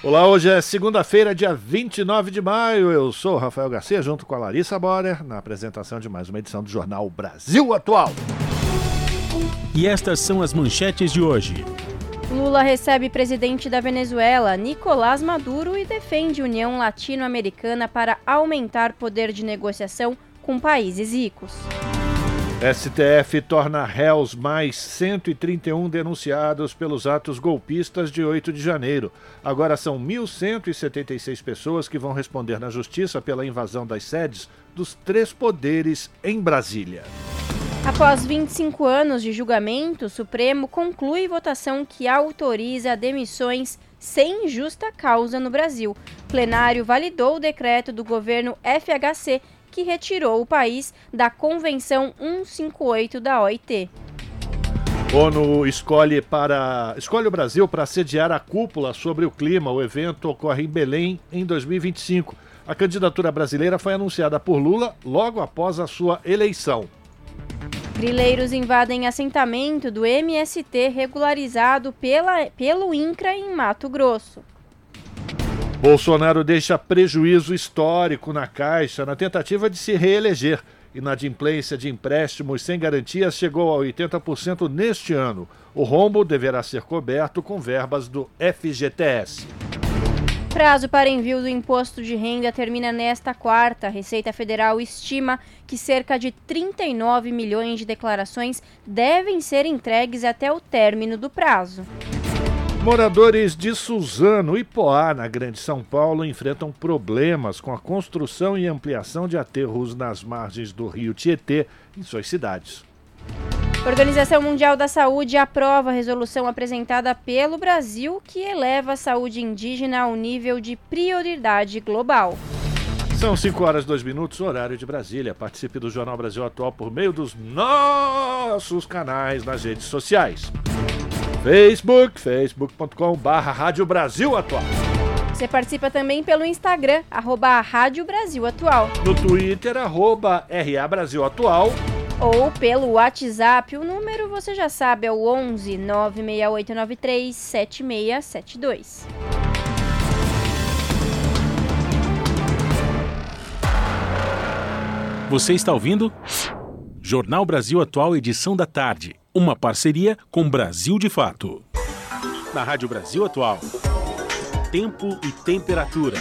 Olá, hoje é segunda-feira, dia 29 de maio. Eu sou o Rafael Garcia, junto com a Larissa Borer, na apresentação de mais uma edição do Jornal Brasil Atual. E estas são as manchetes de hoje. Lula recebe presidente da Venezuela, Nicolás Maduro, e defende União Latino-Americana para aumentar poder de negociação com países ricos. STF torna réus mais 131 denunciados pelos atos golpistas de 8 de janeiro. Agora são 1.176 pessoas que vão responder na justiça pela invasão das sedes dos três poderes em Brasília. Após 25 anos de julgamento, o Supremo conclui votação que autoriza demissões sem justa causa no Brasil. O plenário validou o decreto do governo FHC que retirou o país da Convenção 158 da OIT. ONU escolhe, para, escolhe o Brasil para sediar a cúpula sobre o clima. O evento ocorre em Belém em 2025. A candidatura brasileira foi anunciada por Lula logo após a sua eleição. Grileiros invadem assentamento do MST regularizado pela, pelo INCRA em Mato Grosso. Bolsonaro deixa prejuízo histórico na Caixa na tentativa de se reeleger. Inadimplência de empréstimos sem garantias chegou a 80% neste ano. O rombo deverá ser coberto com verbas do FGTS. Prazo para envio do imposto de renda termina nesta quarta. A Receita Federal estima que cerca de 39 milhões de declarações devem ser entregues até o término do prazo. Moradores de Suzano e Poá, na Grande São Paulo, enfrentam problemas com a construção e ampliação de aterros nas margens do rio Tietê em suas cidades. A Organização Mundial da Saúde aprova a resolução apresentada pelo Brasil que eleva a saúde indígena ao nível de prioridade global. São 5 horas e 2 minutos, horário de Brasília. Participe do Jornal Brasil Atual por meio dos nossos canais nas redes sociais. Facebook, facebook.com barra Rádio Brasil Atual. Você participa também pelo Instagram, arroba Rádio Brasil Atual. No Twitter, arroba RA Brasil Atual. Ou pelo WhatsApp, o número você já sabe, é o 11 96893 7672. Você está ouvindo? Jornal Brasil Atual, edição da tarde. Uma parceria com Brasil de Fato. Na Rádio Brasil Atual. Tempo e temperatura.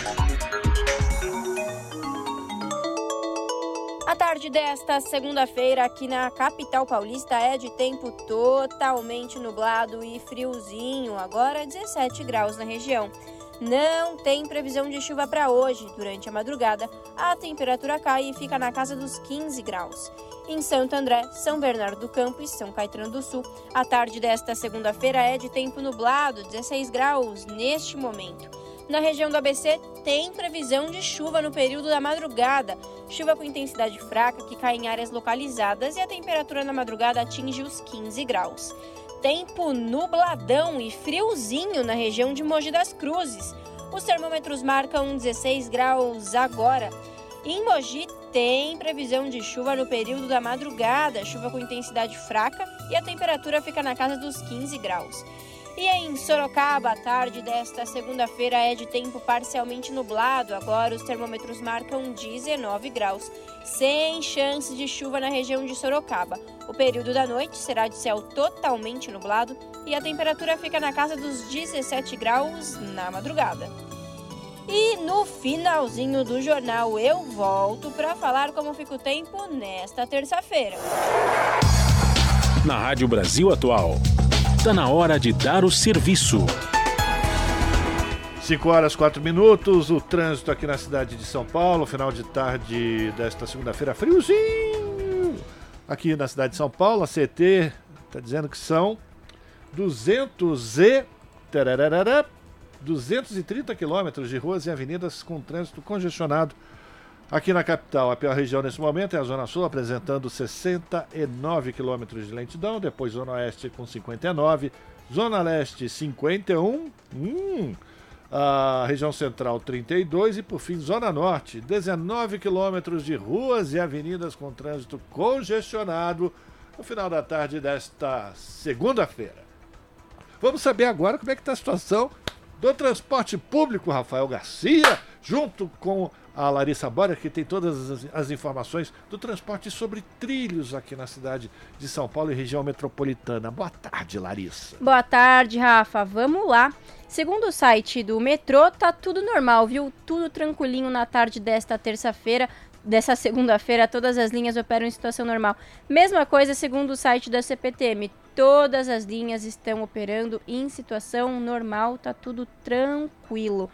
A tarde desta segunda-feira aqui na capital paulista é de tempo totalmente nublado e friozinho, agora 17 graus na região. Não tem previsão de chuva para hoje. Durante a madrugada, a temperatura cai e fica na casa dos 15 graus. Em Santo André, São Bernardo do Campo e São Caetano do Sul, a tarde desta segunda-feira é de tempo nublado, 16 graus neste momento. Na região do ABC, tem previsão de chuva no período da madrugada. Chuva com intensidade fraca que cai em áreas localizadas e a temperatura na madrugada atinge os 15 graus. Tempo nubladão e friozinho na região de Mogi das Cruzes. Os termômetros marcam 16 graus agora. Em Mogi tem previsão de chuva no período da madrugada, chuva com intensidade fraca e a temperatura fica na casa dos 15 graus. E em Sorocaba, a tarde desta segunda-feira é de tempo parcialmente nublado. Agora os termômetros marcam 19 graus, sem chance de chuva na região de Sorocaba. O período da noite será de céu totalmente nublado e a temperatura fica na casa dos 17 graus na madrugada. E no finalzinho do jornal eu volto para falar como fica o tempo nesta terça-feira. Na Rádio Brasil Atual. Está na hora de dar o serviço. 5 horas 4 minutos, o trânsito aqui na cidade de São Paulo, final de tarde desta segunda-feira, friozinho! Aqui na cidade de São Paulo, a CT está dizendo que são 200 e 230 quilômetros de ruas e avenidas com trânsito congestionado aqui na capital. A pior região nesse momento é a Zona Sul, apresentando 69 quilômetros de lentidão, depois Zona Oeste com 59, Zona Leste 51, hum, a região central 32 e por fim Zona Norte, 19 quilômetros de ruas e avenidas com trânsito congestionado no final da tarde desta segunda-feira. Vamos saber agora como é que está a situação do transporte público, Rafael Garcia, junto com a Larissa Bora, que tem todas as, as, informações do transporte sobre trilhos aqui na cidade de São Paulo e região metropolitana. Boa tarde, Larissa. Boa tarde, Rafa. Vamos lá. Segundo o site do metrô, tá tudo normal, viu? Tudo tranquilinho na tarde desta terça-feira. Dessa segunda-feira, todas as linhas operam em situação normal. Mesma coisa segundo o site da CPTM. Todas as linhas estão operando em situação normal, tá tudo tranquilo.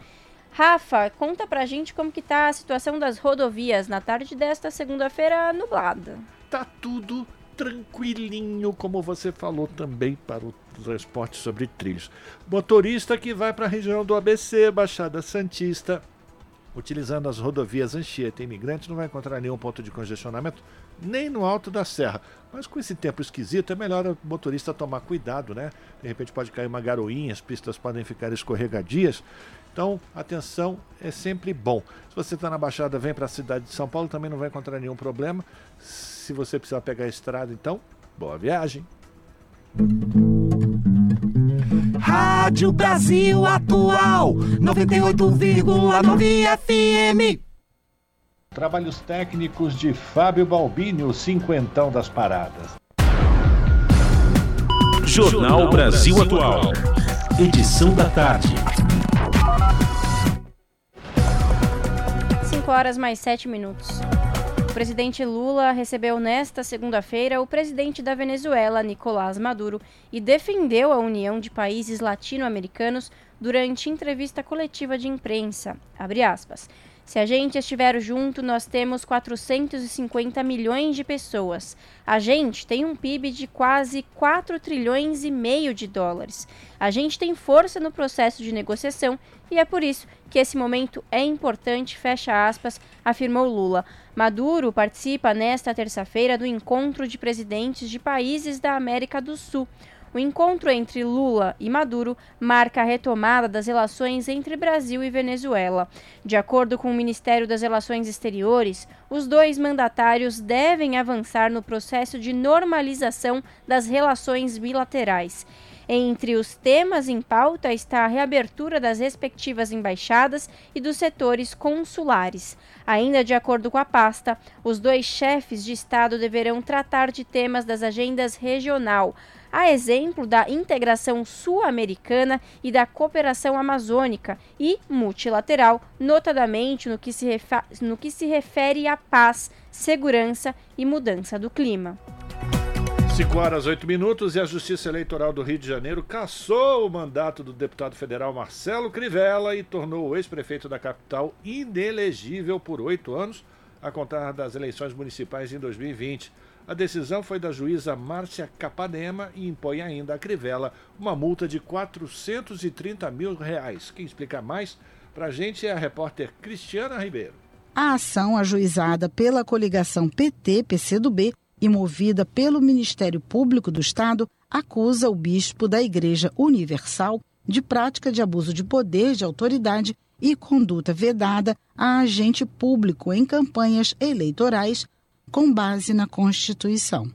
Rafa, conta pra gente como que tá a situação das rodovias na tarde desta segunda-feira nublada. Tá tudo tranquilinho, como você falou também para o transporte sobre trilhos. Motorista que vai para a região do ABC, Baixada Santista, utilizando as rodovias Anchieta e Imigrante, não vai encontrar nenhum ponto de congestionamento, nem no alto da serra. Mas com esse tempo esquisito, é melhor o motorista tomar cuidado, né? De repente pode cair uma garoinha, as pistas podem ficar escorregadias. Então, atenção é sempre bom. Se você está na Baixada, vem para a cidade de São Paulo, também não vai encontrar nenhum problema. Se você precisar pegar a estrada, então, boa viagem. Rádio Brasil Atual 98,9 FM. Trabalhos técnicos de Fábio Balbini, o cinquentão das paradas. Jornal Brasil Atual. Edição da tarde. 5 horas mais 7 minutos. O presidente Lula recebeu nesta segunda-feira o presidente da Venezuela, Nicolás Maduro, e defendeu a união de países latino-americanos durante entrevista coletiva de imprensa. Se a gente estiver junto, nós temos 450 milhões de pessoas. A gente tem um PIB de quase 4 trilhões e meio de dólares. A gente tem força no processo de negociação e é por isso que esse momento é importante, fecha aspas, afirmou Lula. Maduro participa nesta terça-feira do encontro de presidentes de países da América do Sul. O encontro entre Lula e Maduro marca a retomada das relações entre Brasil e Venezuela. De acordo com o Ministério das Relações Exteriores, os dois mandatários devem avançar no processo de normalização das relações bilaterais. Entre os temas em pauta está a reabertura das respectivas embaixadas e dos setores consulares. Ainda de acordo com a pasta, os dois chefes de Estado deverão tratar de temas das agendas regional, a exemplo da integração sul-americana e da cooperação amazônica e multilateral, notadamente no que, se no que se refere à paz, segurança e mudança do clima. 5 horas 8 minutos e a Justiça Eleitoral do Rio de Janeiro cassou o mandato do deputado federal Marcelo Crivella e tornou o ex-prefeito da capital inelegível por oito anos, a contar das eleições municipais em 2020. A decisão foi da juíza Márcia Capanema e impõe ainda a Crivella uma multa de 430 mil reais. Quem explica mais para a gente é a repórter Cristiana Ribeiro. A ação ajuizada pela coligação PT-PCdoB e movida pelo Ministério Público do Estado acusa o bispo da Igreja Universal de prática de abuso de poder de autoridade e conduta vedada a agente público em campanhas eleitorais com base na Constituição.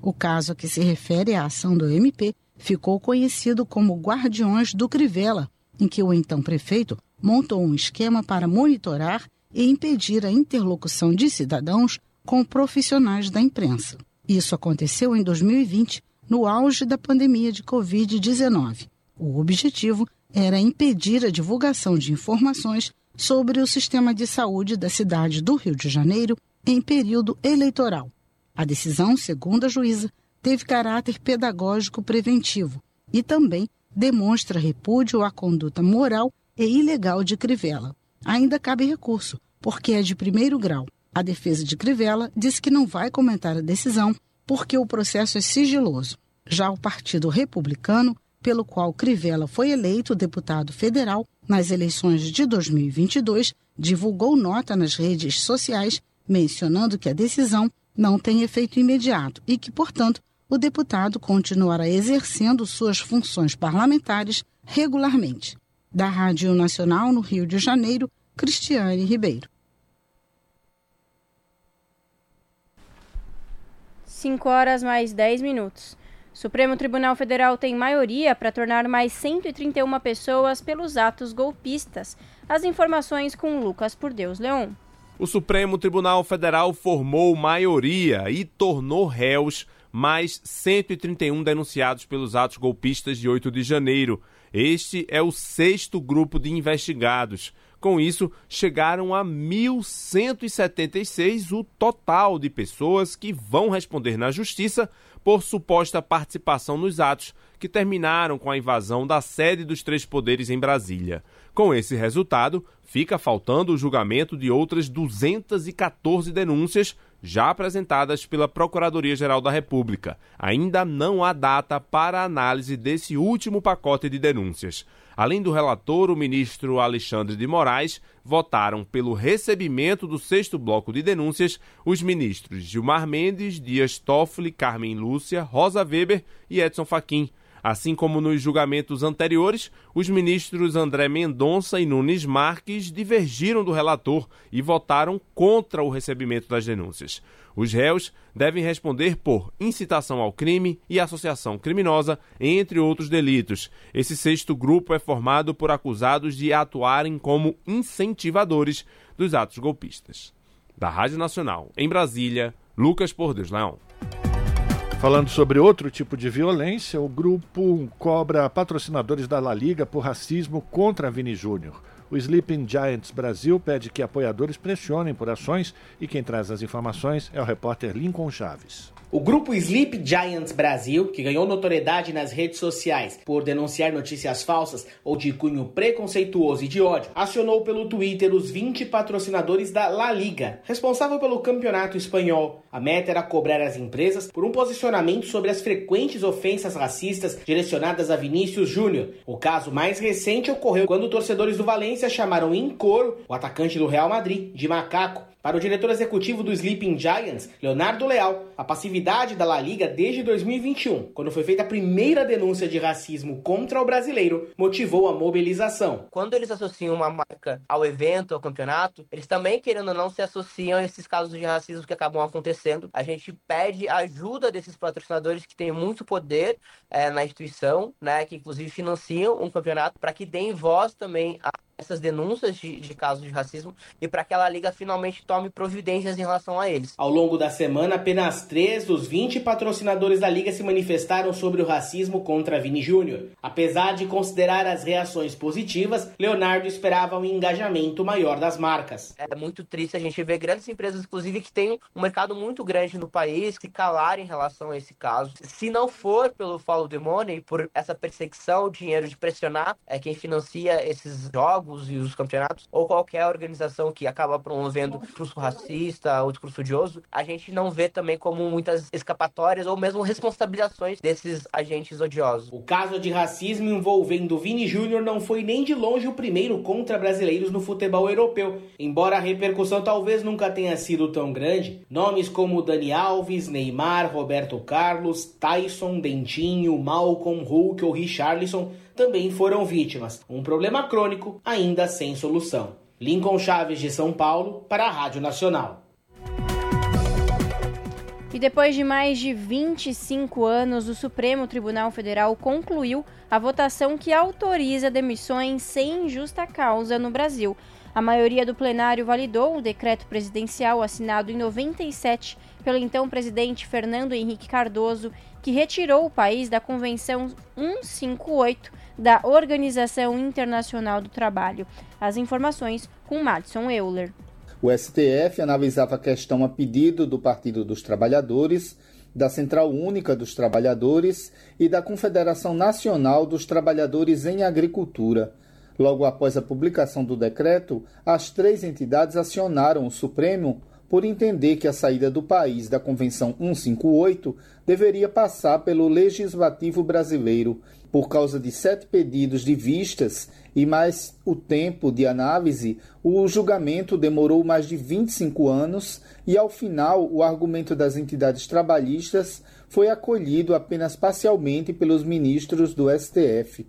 O caso a que se refere à ação do MP ficou conhecido como Guardiões do Crivella, em que o então prefeito montou um esquema para monitorar e impedir a interlocução de cidadãos com profissionais da imprensa. Isso aconteceu em 2020, no auge da pandemia de Covid-19. O objetivo era impedir a divulgação de informações sobre o sistema de saúde da cidade do Rio de Janeiro em período eleitoral. A decisão, segundo a juíza, teve caráter pedagógico preventivo e também demonstra repúdio à conduta moral e ilegal de Crivella. Ainda cabe recurso, porque é de primeiro grau. A defesa de Crivella disse que não vai comentar a decisão porque o processo é sigiloso. Já o Partido Republicano pelo qual Crivella foi eleito deputado federal nas eleições de 2022, divulgou nota nas redes sociais mencionando que a decisão não tem efeito imediato e que, portanto, o deputado continuará exercendo suas funções parlamentares regularmente. Da Rádio Nacional no Rio de Janeiro, Cristiane Ribeiro. 5 horas mais 10 minutos. Supremo Tribunal Federal tem maioria para tornar mais 131 pessoas pelos atos golpistas. As informações com Lucas Por Deus Leon. O Supremo Tribunal Federal formou maioria e tornou réus mais 131 denunciados pelos atos golpistas de 8 de janeiro. Este é o sexto grupo de investigados. Com isso, chegaram a 1.176 o total de pessoas que vão responder na Justiça por suposta participação nos atos que terminaram com a invasão da sede dos três poderes em Brasília. Com esse resultado, fica faltando o julgamento de outras 214 denúncias já apresentadas pela Procuradoria-Geral da República. Ainda não há data para análise desse último pacote de denúncias. Além do relator, o ministro Alexandre de Moraes, votaram pelo recebimento do sexto bloco de denúncias os ministros Gilmar Mendes, Dias Toffoli, Carmen Lúcia, Rosa Weber e Edson Fachin. Assim como nos julgamentos anteriores, os ministros André Mendonça e Nunes Marques divergiram do relator e votaram contra o recebimento das denúncias. Os réus devem responder por incitação ao crime e associação criminosa, entre outros delitos. Esse sexto grupo é formado por acusados de atuarem como incentivadores dos atos golpistas. Da Rádio Nacional, em Brasília, Lucas Pordes Leão. Falando sobre outro tipo de violência, o grupo cobra patrocinadores da La Liga por racismo contra Vini Júnior. O Sleeping Giants Brasil pede que apoiadores pressionem por ações e quem traz as informações é o repórter Lincoln Chaves. O grupo Sleep Giants Brasil, que ganhou notoriedade nas redes sociais por denunciar notícias falsas ou de cunho preconceituoso e de ódio, acionou pelo Twitter os 20 patrocinadores da La Liga, responsável pelo campeonato espanhol. A meta era cobrar as empresas por um posicionamento sobre as frequentes ofensas racistas direcionadas a Vinícius Júnior. O caso mais recente ocorreu quando torcedores do Valência chamaram em coro o atacante do Real Madrid de macaco. Para o diretor executivo do Sleeping Giants, Leonardo Leal, a passividade da La Liga desde 2021, quando foi feita a primeira denúncia de racismo contra o brasileiro, motivou a mobilização. Quando eles associam uma marca ao evento, ao campeonato, eles também, querendo ou não, se associam a esses casos de racismo que acabam acontecendo. A gente pede ajuda desses patrocinadores que têm muito poder é, na instituição, né, que inclusive financiam um campeonato, para que deem voz também a essas denúncias de, de casos de racismo e para que a Liga finalmente tome providências em relação a eles. Ao longo da semana, apenas três dos 20 patrocinadores da Liga se manifestaram sobre o racismo contra Vini Júnior. Apesar de considerar as reações positivas, Leonardo esperava um engajamento maior das marcas. É muito triste a gente ver grandes empresas, inclusive, que têm um mercado muito grande no país, se calarem em relação a esse caso. Se não for pelo follow the money, por essa perseguição, o dinheiro de pressionar é quem financia esses jogos, jogos e os campeonatos, ou qualquer organização que acaba promovendo discurso racista ou discurso odioso, a gente não vê também como muitas escapatórias ou mesmo responsabilizações desses agentes odiosos. O caso de racismo envolvendo Vini Júnior não foi nem de longe o primeiro contra brasileiros no futebol europeu. Embora a repercussão talvez nunca tenha sido tão grande, nomes como Dani Alves, Neymar, Roberto Carlos, Tyson, Dentinho, Malcolm, Hulk ou Richarlison também foram vítimas. Um problema crônico ainda sem solução. Lincoln Chaves de São Paulo para a Rádio Nacional. E depois de mais de 25 anos, o Supremo Tribunal Federal concluiu a votação que autoriza demissões sem justa causa no Brasil. A maioria do plenário validou o decreto presidencial assinado em 97 pelo então presidente Fernando Henrique Cardoso, que retirou o país da Convenção 158 da Organização Internacional do Trabalho. As informações com Madison Euler. O STF analisava a questão a pedido do Partido dos Trabalhadores, da Central Única dos Trabalhadores e da Confederação Nacional dos Trabalhadores em Agricultura. Logo após a publicação do decreto, as três entidades acionaram o Supremo por entender que a saída do país da Convenção 158 deveria passar pelo Legislativo brasileiro, por causa de sete pedidos de vistas e mais o tempo de análise, o julgamento demorou mais de 25 anos e, ao final, o argumento das entidades trabalhistas foi acolhido apenas parcialmente pelos ministros do STF.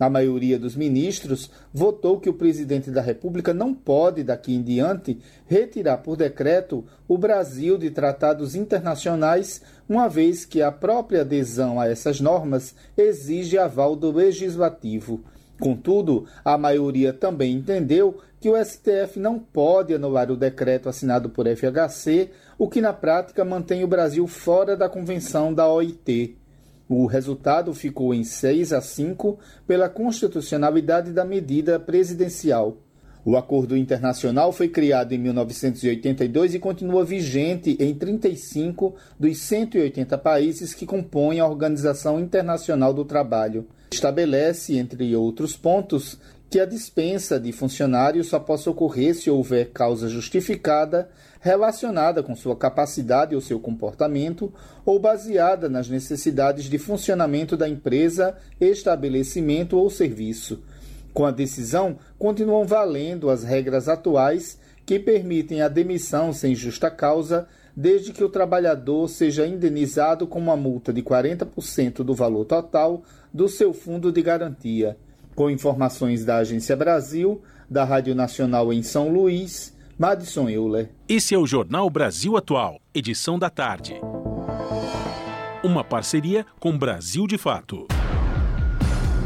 A maioria dos ministros votou que o presidente da República não pode, daqui em diante, retirar por decreto o Brasil de tratados internacionais, uma vez que a própria adesão a essas normas exige aval do legislativo. Contudo, a maioria também entendeu que o STF não pode anular o decreto assinado por FHC, o que na prática mantém o Brasil fora da convenção da OIT. O resultado ficou em 6 a 5 pela constitucionalidade da medida presidencial. O acordo internacional foi criado em 1982 e continua vigente em 35 dos 180 países que compõem a Organização Internacional do Trabalho. Estabelece, entre outros pontos, que a dispensa de funcionários só possa ocorrer se houver causa justificada relacionada com sua capacidade ou seu comportamento ou baseada nas necessidades de funcionamento da empresa, estabelecimento ou serviço. Com a decisão, continuam valendo as regras atuais que permitem a demissão sem justa causa, desde que o trabalhador seja indenizado com uma multa de 40% do valor total do seu fundo de garantia. Com informações da Agência Brasil, da Rádio Nacional em São Luís, Madison Euler. Esse é o Jornal Brasil Atual, edição da tarde. Uma parceria com Brasil de Fato.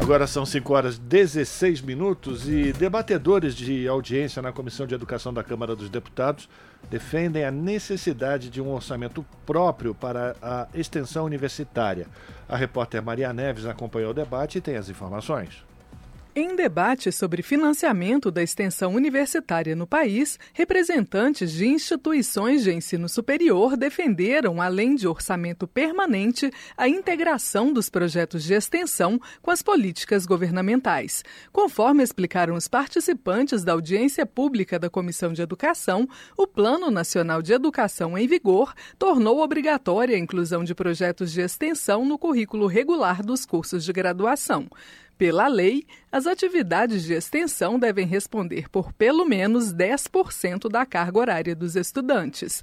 Agora são 5 horas 16 minutos e debatedores de audiência na Comissão de Educação da Câmara dos Deputados defendem a necessidade de um orçamento próprio para a extensão universitária. A repórter Maria Neves acompanhou o debate e tem as informações. Em debate sobre financiamento da extensão universitária no país, representantes de instituições de ensino superior defenderam, além de orçamento permanente, a integração dos projetos de extensão com as políticas governamentais. Conforme explicaram os participantes da audiência pública da Comissão de Educação, o Plano Nacional de Educação em vigor tornou obrigatória a inclusão de projetos de extensão no currículo regular dos cursos de graduação. Pela lei, as atividades de extensão devem responder por pelo menos 10% da carga horária dos estudantes.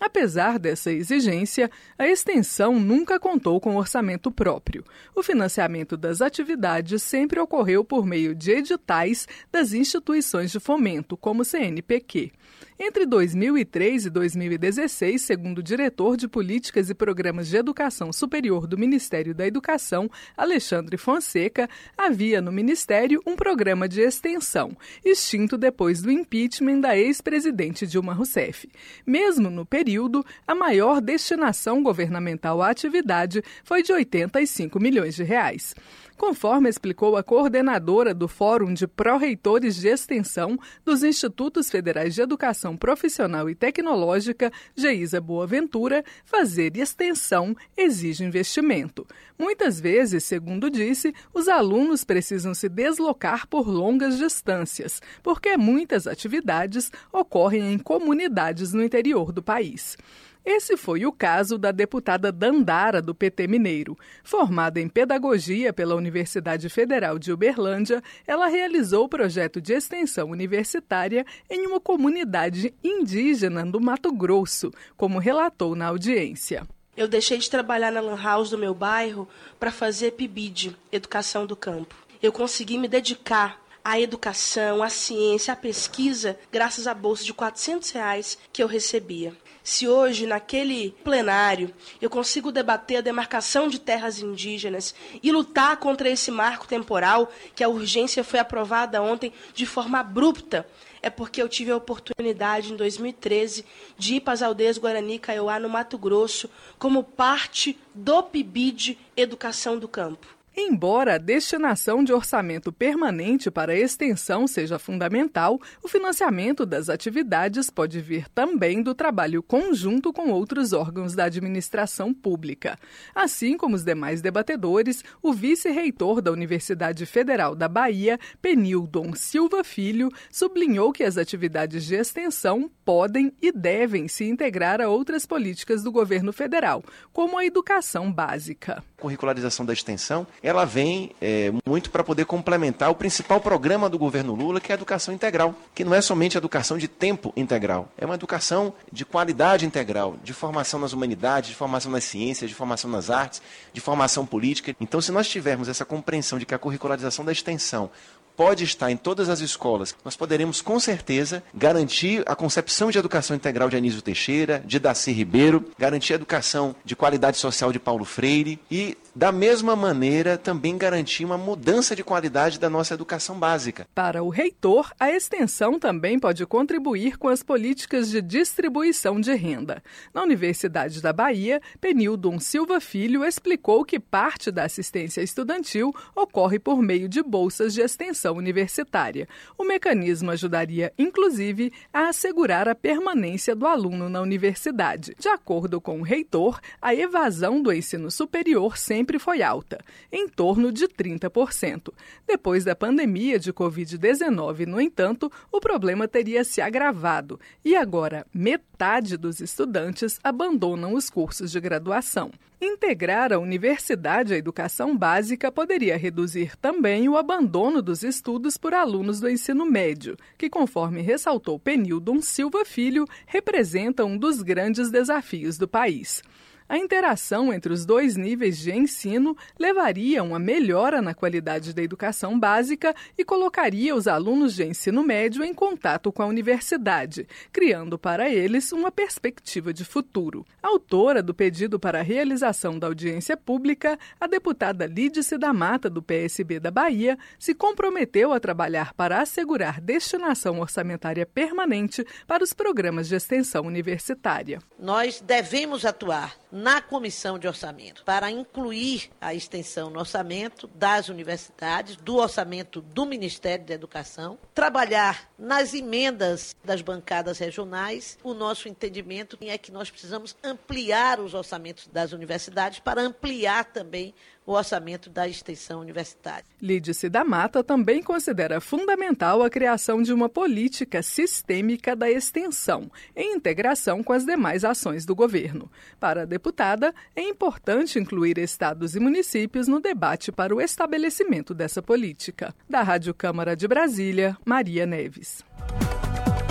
Apesar dessa exigência, a extensão nunca contou com orçamento próprio. O financiamento das atividades sempre ocorreu por meio de editais das instituições de fomento, como o CNPq. Entre 2003 e 2016, segundo o diretor de Políticas e Programas de Educação Superior do Ministério da Educação, Alexandre Fonseca, havia no Ministério um programa de extensão, extinto depois do impeachment da ex-presidente Dilma Rousseff. Mesmo no período, a maior destinação governamental à atividade foi de 85 milhões de reais conforme explicou a coordenadora do Fórum de Pró-Reitores de Extensão dos Institutos Federais de Educação Profissional e Tecnológica, Geisa Boaventura, fazer extensão exige investimento. Muitas vezes, segundo disse, os alunos precisam se deslocar por longas distâncias, porque muitas atividades ocorrem em comunidades no interior do país. Esse foi o caso da deputada Dandara, do PT Mineiro. Formada em Pedagogia pela Universidade Federal de Uberlândia, ela realizou o projeto de extensão universitária em uma comunidade indígena do Mato Grosso, como relatou na audiência. Eu deixei de trabalhar na Lan House do meu bairro para fazer PIBID, Educação do Campo. Eu consegui me dedicar à educação, à ciência, à pesquisa, graças à bolsa de 400 reais que eu recebia se hoje, naquele plenário, eu consigo debater a demarcação de terras indígenas e lutar contra esse marco temporal, que a urgência foi aprovada ontem de forma abrupta, é porque eu tive a oportunidade, em 2013, de ir para as aldeias Guarani Kaiowá, no Mato Grosso, como parte do PIBID Educação do Campo. Embora a destinação de orçamento permanente para a extensão seja fundamental, o financiamento das atividades pode vir também do trabalho conjunto com outros órgãos da administração pública. Assim como os demais debatedores, o vice-reitor da Universidade Federal da Bahia, Penildon Silva Filho, sublinhou que as atividades de extensão podem e devem se integrar a outras políticas do governo federal, como a educação básica. Curricularização da extensão ela vem é, muito para poder complementar o principal programa do governo Lula, que é a educação integral, que não é somente educação de tempo integral, é uma educação de qualidade integral, de formação nas humanidades, de formação nas ciências, de formação nas artes, de formação política. Então, se nós tivermos essa compreensão de que a curricularização da extensão pode estar em todas as escolas, nós poderemos com certeza garantir a concepção de educação integral de Anísio Teixeira, de Daci Ribeiro, garantir a educação de qualidade social de Paulo Freire e, da mesma maneira, também garantir uma mudança de qualidade da nossa educação básica. Para o reitor, a extensão também pode contribuir com as políticas de distribuição de renda. Na Universidade da Bahia, Penildon Silva Filho explicou que parte da assistência estudantil ocorre por meio de bolsas de extensão universitária. O mecanismo ajudaria, inclusive, a assegurar a permanência do aluno na universidade. De acordo com o reitor, a evasão do ensino superior sempre foi alta, em torno de 30%. Depois da pandemia de Covid-19, no entanto, o problema teria se agravado e agora metade dos estudantes abandonam os cursos de graduação. Integrar a universidade à educação básica poderia reduzir também o abandono dos estudos por alunos do ensino médio, que, conforme ressaltou Penildon Silva Filho, representa um dos grandes desafios do país. A interação entre os dois níveis de ensino levaria a uma melhora na qualidade da educação básica e colocaria os alunos de ensino médio em contato com a universidade, criando para eles uma perspectiva de futuro. Autora do pedido para a realização da audiência pública, a deputada Lídice da Mata, do PSB da Bahia, se comprometeu a trabalhar para assegurar destinação orçamentária permanente para os programas de extensão universitária. Nós devemos atuar na comissão de orçamento para incluir a extensão no orçamento das universidades, do orçamento do Ministério da Educação, trabalhar nas emendas das bancadas regionais. O nosso entendimento é que nós precisamos ampliar os orçamentos das universidades para ampliar também o orçamento da extensão universitária. Lídice da Mata também considera fundamental a criação de uma política sistêmica da extensão, em integração com as demais ações do governo. Para a deputada, é importante incluir estados e municípios no debate para o estabelecimento dessa política. Da Rádio Câmara de Brasília, Maria Neves.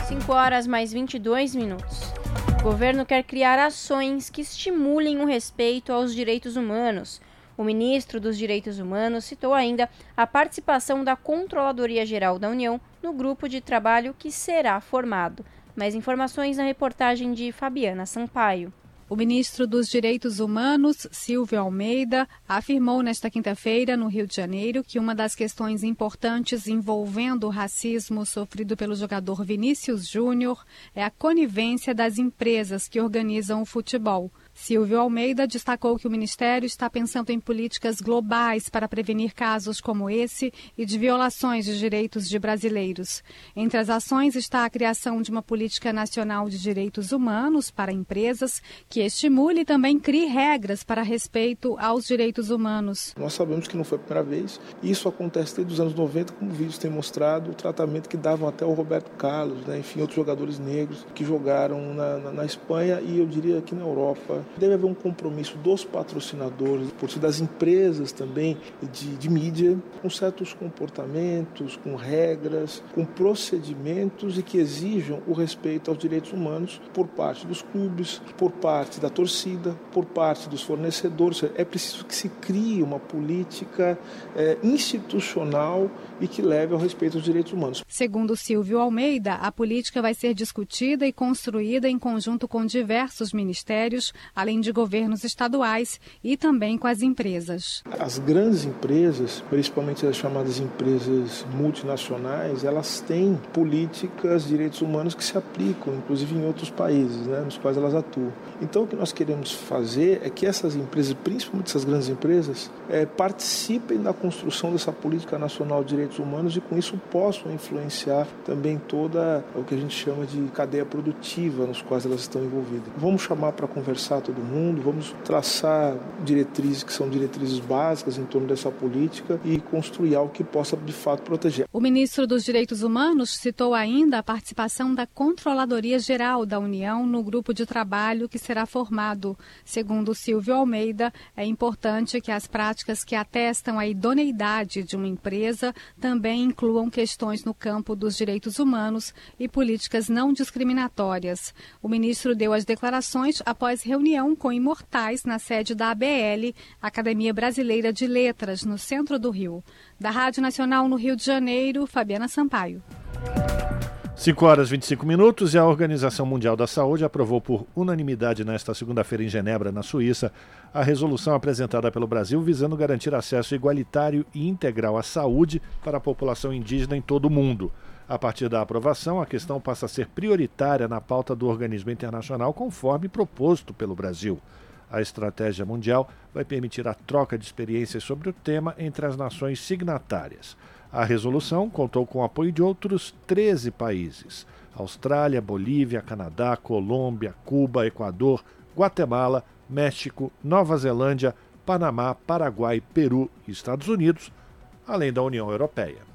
5 horas mais 22 minutos. O governo quer criar ações que estimulem o respeito aos direitos humanos o ministro dos Direitos Humanos citou ainda a participação da Controladoria Geral da União no grupo de trabalho que será formado. Mais informações na reportagem de Fabiana Sampaio. O ministro dos Direitos Humanos, Silvio Almeida, afirmou nesta quinta-feira, no Rio de Janeiro, que uma das questões importantes envolvendo o racismo sofrido pelo jogador Vinícius Júnior é a conivência das empresas que organizam o futebol. Silvio Almeida destacou que o Ministério está pensando em políticas globais para prevenir casos como esse e de violações de direitos de brasileiros. Entre as ações está a criação de uma política nacional de direitos humanos para empresas que estimule e também crie regras para respeito aos direitos humanos. Nós sabemos que não foi a primeira vez. Isso acontece desde os anos 90, como vídeos têm mostrado, o tratamento que davam até o Roberto Carlos, né, enfim, outros jogadores negros que jogaram na, na, na Espanha e eu diria aqui na Europa. Deve haver um compromisso dos patrocinadores, das empresas também de, de mídia, com certos comportamentos, com regras, com procedimentos e que exijam o respeito aos direitos humanos por parte dos clubes, por parte da torcida, por parte dos fornecedores. É preciso que se crie uma política é, institucional e que leve ao respeito aos direitos humanos. Segundo Silvio Almeida, a política vai ser discutida e construída em conjunto com diversos ministérios, além de governos estaduais e também com as empresas. As grandes empresas, principalmente as chamadas empresas multinacionais, elas têm políticas de direitos humanos que se aplicam, inclusive em outros países, né, nos quais elas atuam. Então, o que nós queremos fazer é que essas empresas, principalmente essas grandes empresas, é, participem da construção dessa política nacional de direitos humanos e, com isso, possam influenciar também toda o que a gente chama de cadeia produtiva nos quais elas estão envolvidas. Vamos chamar para conversar todo mundo, vamos traçar diretrizes que são diretrizes básicas em torno dessa política e construir algo que possa, de fato, proteger. O ministro dos Direitos Humanos citou ainda a participação da Controladoria Geral da União no grupo de trabalho que será formado. Segundo Silvio Almeida, é importante que as práticas que atestam a idoneidade de uma empresa também incluam questões no campo dos direitos humanos e políticas não discriminatórias. O ministro deu as declarações após reunião com imortais na sede da ABL, Academia Brasileira de Letras, no centro do Rio. Da Rádio Nacional no Rio de Janeiro, Fabiana Sampaio. 5 horas e 25 minutos e a Organização Mundial da Saúde aprovou por unanimidade nesta segunda-feira em Genebra, na Suíça, a resolução apresentada pelo Brasil visando garantir acesso igualitário e integral à saúde para a população indígena em todo o mundo. A partir da aprovação, a questão passa a ser prioritária na pauta do organismo internacional, conforme proposto pelo Brasil. A estratégia mundial vai permitir a troca de experiências sobre o tema entre as nações signatárias. A resolução contou com o apoio de outros 13 países: Austrália, Bolívia, Canadá, Colômbia, Cuba, Equador, Guatemala, México, Nova Zelândia, Panamá, Paraguai, Peru e Estados Unidos, além da União Europeia.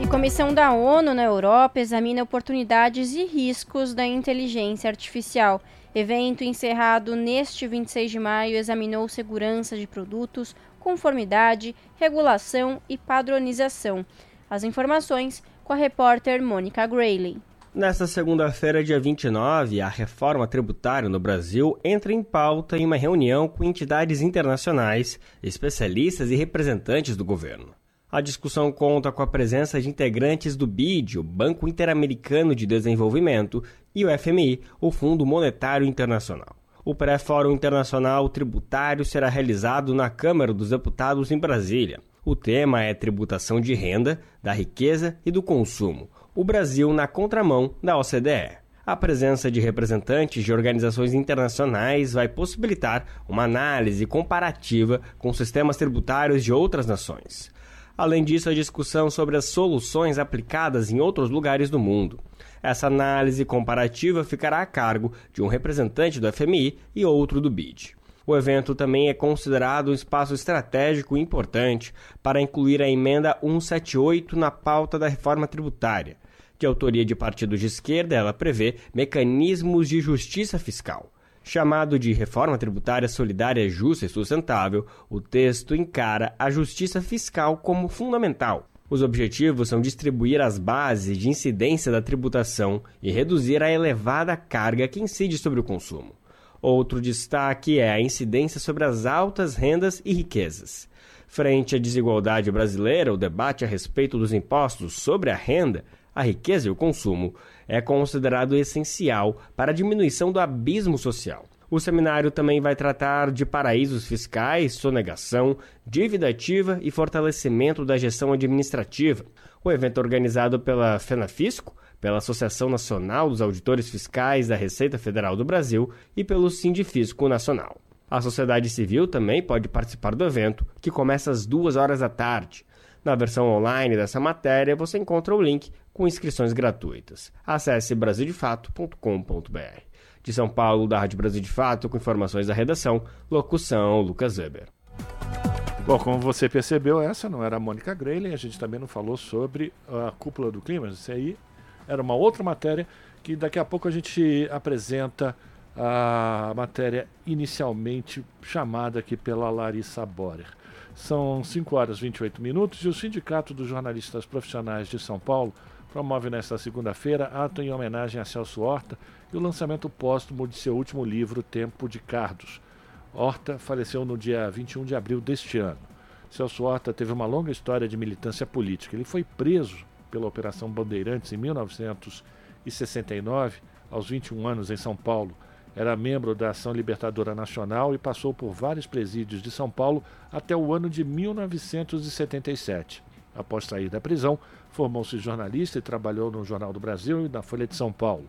E comissão da ONU na Europa examina oportunidades e riscos da inteligência artificial. Evento encerrado neste 26 de maio examinou segurança de produtos, conformidade, regulação e padronização. As informações com a repórter Mônica Grayley. Nesta segunda-feira, dia 29, a reforma tributária no Brasil entra em pauta em uma reunião com entidades internacionais, especialistas e representantes do governo. A discussão conta com a presença de integrantes do BID, o Banco Interamericano de Desenvolvimento, e o FMI, o Fundo Monetário Internacional. O pré-fórum internacional tributário será realizado na Câmara dos Deputados em Brasília. O tema é tributação de renda, da riqueza e do consumo. O Brasil na contramão da OCDE. A presença de representantes de organizações internacionais vai possibilitar uma análise comparativa com sistemas tributários de outras nações. Além disso, a discussão sobre as soluções aplicadas em outros lugares do mundo. Essa análise comparativa ficará a cargo de um representante do FMI e outro do BID. O evento também é considerado um espaço estratégico importante para incluir a emenda 178 na pauta da reforma tributária. De autoria de partidos de esquerda, ela prevê mecanismos de justiça fiscal. Chamado de Reforma Tributária Solidária, Justa e Sustentável, o texto encara a justiça fiscal como fundamental os objetivos são distribuir as bases de incidência da tributação e reduzir a elevada carga que incide sobre o consumo. Outro destaque é a incidência sobre as altas rendas e riquezas. Frente à desigualdade brasileira, o debate a respeito dos impostos sobre a renda, a riqueza e o consumo é considerado essencial para a diminuição do abismo social. O seminário também vai tratar de paraísos fiscais, sonegação, dívida ativa e fortalecimento da gestão administrativa. O evento é organizado pela FENAFISCO, pela Associação Nacional dos Auditores Fiscais da Receita Federal do Brasil e pelo Sindifisco Nacional. A sociedade civil também pode participar do evento, que começa às duas horas da tarde. Na versão online dessa matéria, você encontra o link com inscrições gratuitas. Acesse brasildefato.com.br. De São Paulo, da Rádio Brasil de Fato, com informações da redação, locução Lucas Weber. Bom, como você percebeu, essa não era a Mônica Grayling, a gente também não falou sobre a cúpula do clima, isso aí era uma outra matéria que daqui a pouco a gente apresenta a matéria inicialmente chamada aqui pela Larissa Borer. São 5 horas e 28 minutos e o Sindicato dos Jornalistas Profissionais de São Paulo promove nesta segunda-feira ato em homenagem a Celso Horta e o lançamento póstumo de seu último livro, Tempo de Cardos. Horta faleceu no dia 21 de abril deste ano. Celso Horta teve uma longa história de militância política. Ele foi preso pela Operação Bandeirantes em 1969, aos 21 anos, em São Paulo. Era membro da Ação Libertadora Nacional e passou por vários presídios de São Paulo até o ano de 1977. Após sair da prisão, formou-se jornalista e trabalhou no Jornal do Brasil e na Folha de São Paulo.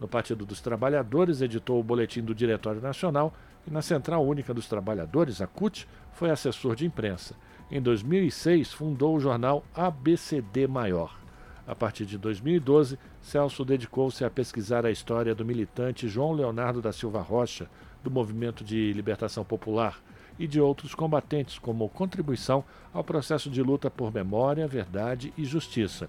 No Partido dos Trabalhadores, editou o Boletim do Diretório Nacional e na Central Única dos Trabalhadores, a CUT, foi assessor de imprensa. Em 2006, fundou o jornal ABCD Maior. A partir de 2012, Celso dedicou-se a pesquisar a história do militante João Leonardo da Silva Rocha, do Movimento de Libertação Popular, e de outros combatentes, como contribuição ao processo de luta por memória, verdade e justiça.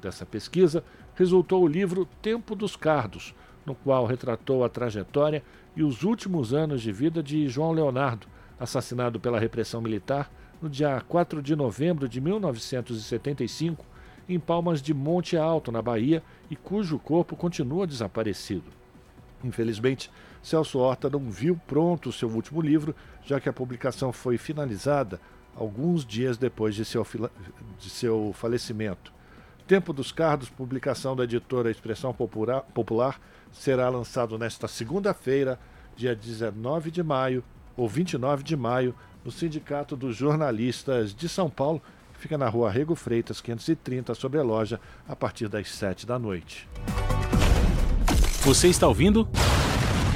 Dessa pesquisa resultou o livro Tempo dos Cardos, no qual retratou a trajetória e os últimos anos de vida de João Leonardo, assassinado pela repressão militar no dia 4 de novembro de 1975 em Palmas de Monte Alto, na Bahia, e cujo corpo continua desaparecido. Infelizmente, Celso Horta não viu pronto o seu último livro, já que a publicação foi finalizada alguns dias depois de seu, de seu falecimento. Tempo dos Cardos, publicação da editora Expressão Popular, será lançado nesta segunda-feira, dia 19 de maio, ou 29 de maio, no Sindicato dos Jornalistas de São Paulo, Fica na rua Rego Freitas, 530, sobre a loja, a partir das 7 da noite. Você está ouvindo?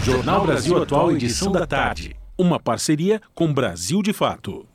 Jornal Brasil Atual, edição da tarde. Uma parceria com Brasil de Fato.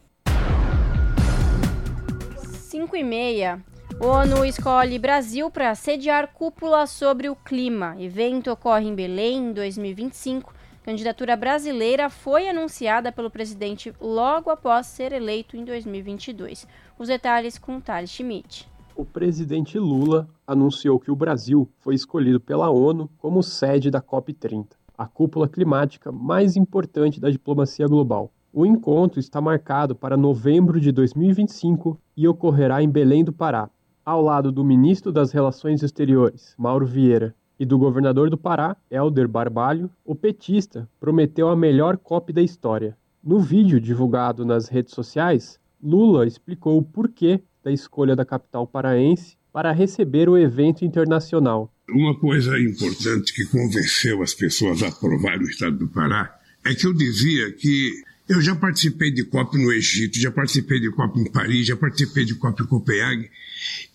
5 e meia. ONU escolhe Brasil para sediar cúpula sobre o clima. Evento ocorre em Belém em 2025 candidatura brasileira foi anunciada pelo presidente logo após ser eleito em 2022. Os detalhes com Thales Schmidt. O presidente Lula anunciou que o Brasil foi escolhido pela ONU como sede da COP30, a cúpula climática mais importante da diplomacia global. O encontro está marcado para novembro de 2025 e ocorrerá em Belém do Pará, ao lado do ministro das Relações Exteriores, Mauro Vieira, e do governador do Pará, Helder Barbalho, o petista prometeu a melhor COP da história. No vídeo divulgado nas redes sociais, Lula explicou o porquê da escolha da capital paraense para receber o evento internacional. Uma coisa importante que convenceu as pessoas a aprovar o Estado do Pará é que eu dizia que eu já participei de COP no Egito, já participei de COP em Paris, já participei de COP em Copenhague,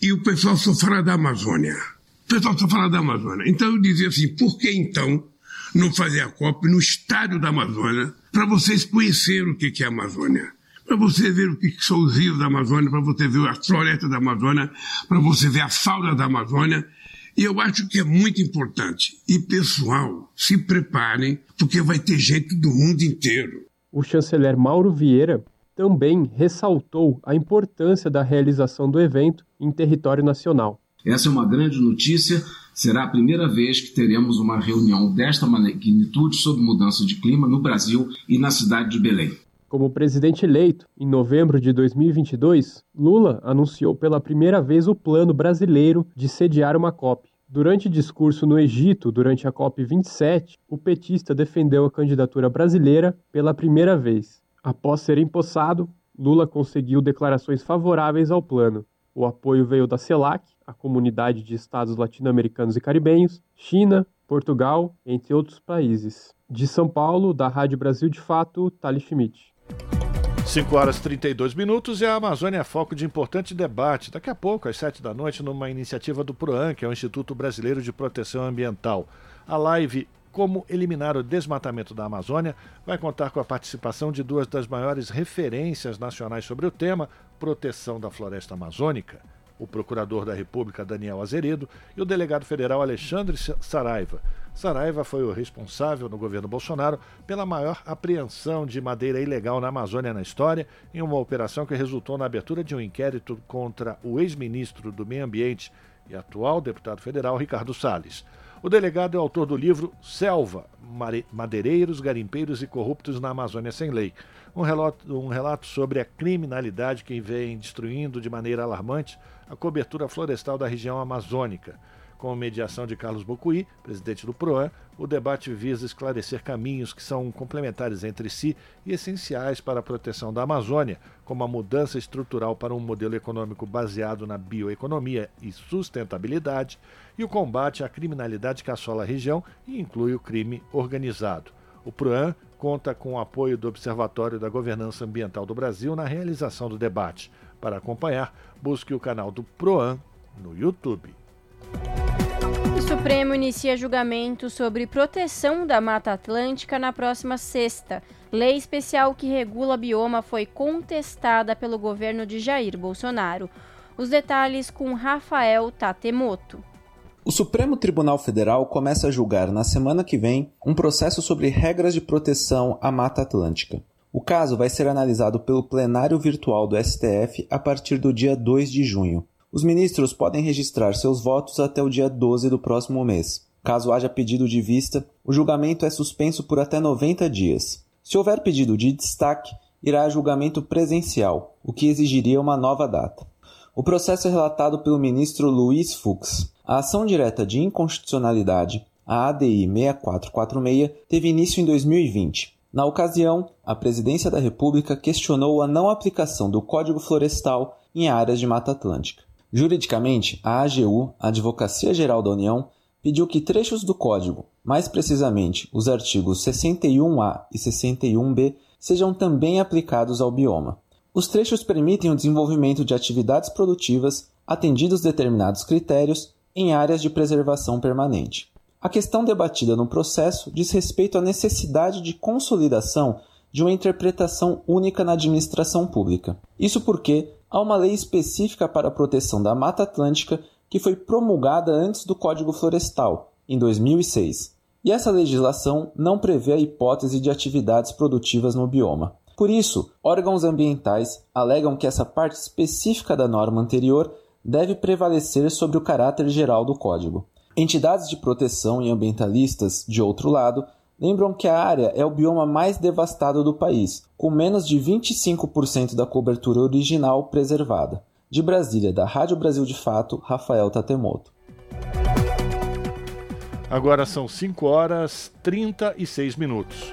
e o pessoal só fala da Amazônia. O pessoal só fala da Amazônia. Então eu dizia assim, por que então não fazer a COP no estádio da Amazônia para vocês conhecerem o que é a Amazônia? Para você ver o que são os rios da Amazônia, para você ver as florestas da Amazônia, para você ver a fauna da Amazônia. E eu acho que é muito importante. E pessoal, se preparem, porque vai ter gente do mundo inteiro. O chanceler Mauro Vieira também ressaltou a importância da realização do evento em território nacional. Essa é uma grande notícia. Será a primeira vez que teremos uma reunião desta magnitude sobre mudança de clima no Brasil e na cidade de Belém. Como presidente eleito, em novembro de 2022, Lula anunciou pela primeira vez o plano brasileiro de sediar uma COP. Durante discurso no Egito, durante a COP27, o petista defendeu a candidatura brasileira pela primeira vez. Após ser empossado, Lula conseguiu declarações favoráveis ao plano. O apoio veio da CELAC, a comunidade de estados latino-americanos e caribenhos, China, Portugal, entre outros países. De São Paulo, da Rádio Brasil de Fato, Thales Schmidt. 5 horas e 32 minutos e a Amazônia é foco de importante debate. Daqui a pouco, às 7 da noite, numa iniciativa do PROAN, que é o Instituto Brasileiro de Proteção Ambiental. A live Como Eliminar o Desmatamento da Amazônia vai contar com a participação de duas das maiores referências nacionais sobre o tema, proteção da floresta amazônica o procurador da República Daniel Azeredo e o delegado federal Alexandre Saraiva. Saraiva foi o responsável no governo Bolsonaro pela maior apreensão de madeira ilegal na Amazônia na história, em uma operação que resultou na abertura de um inquérito contra o ex-ministro do Meio Ambiente e atual deputado federal Ricardo Salles. O delegado é autor do livro Selva: Madeireiros, Garimpeiros e Corruptos na Amazônia Sem Lei. Um relato, um relato sobre a criminalidade que vem destruindo de maneira alarmante a cobertura florestal da região amazônica. Com mediação de Carlos Bocuí, presidente do PROAN, o debate visa esclarecer caminhos que são complementares entre si e essenciais para a proteção da Amazônia, como a mudança estrutural para um modelo econômico baseado na bioeconomia e sustentabilidade, e o combate à criminalidade que assola a região e inclui o crime organizado. O PROAN conta com o apoio do Observatório da Governança Ambiental do Brasil na realização do debate. Para acompanhar, busque o canal do PROAN no YouTube. O Supremo inicia julgamento sobre proteção da Mata Atlântica na próxima sexta. Lei especial que regula bioma foi contestada pelo governo de Jair Bolsonaro. Os detalhes com Rafael Tatemoto. O Supremo Tribunal Federal começa a julgar na semana que vem um processo sobre regras de proteção à Mata Atlântica. O caso vai ser analisado pelo plenário virtual do STF a partir do dia 2 de junho. Os ministros podem registrar seus votos até o dia 12 do próximo mês. Caso haja pedido de vista, o julgamento é suspenso por até 90 dias. Se houver pedido de destaque, irá a julgamento presencial, o que exigiria uma nova data. O processo é relatado pelo ministro Luiz Fux. A ação direta de inconstitucionalidade, a ADI 6446, teve início em 2020. Na ocasião, a Presidência da República questionou a não aplicação do Código Florestal em áreas de Mata Atlântica. Juridicamente, a AGU, a Advocacia Geral da União, pediu que trechos do Código, mais precisamente os artigos 61A e 61B, sejam também aplicados ao bioma. Os trechos permitem o desenvolvimento de atividades produtivas atendidos determinados critérios em áreas de preservação permanente. A questão debatida no processo diz respeito à necessidade de consolidação de uma interpretação única na administração pública. Isso porque há uma lei específica para a proteção da Mata Atlântica que foi promulgada antes do Código Florestal, em 2006. E essa legislação não prevê a hipótese de atividades produtivas no bioma. Por isso, órgãos ambientais alegam que essa parte específica da norma anterior deve prevalecer sobre o caráter geral do Código. Entidades de proteção e ambientalistas, de outro lado, lembram que a área é o bioma mais devastado do país, com menos de 25% da cobertura original preservada. De Brasília, da Rádio Brasil de Fato, Rafael Tatemoto. Agora são 5 horas 36 minutos.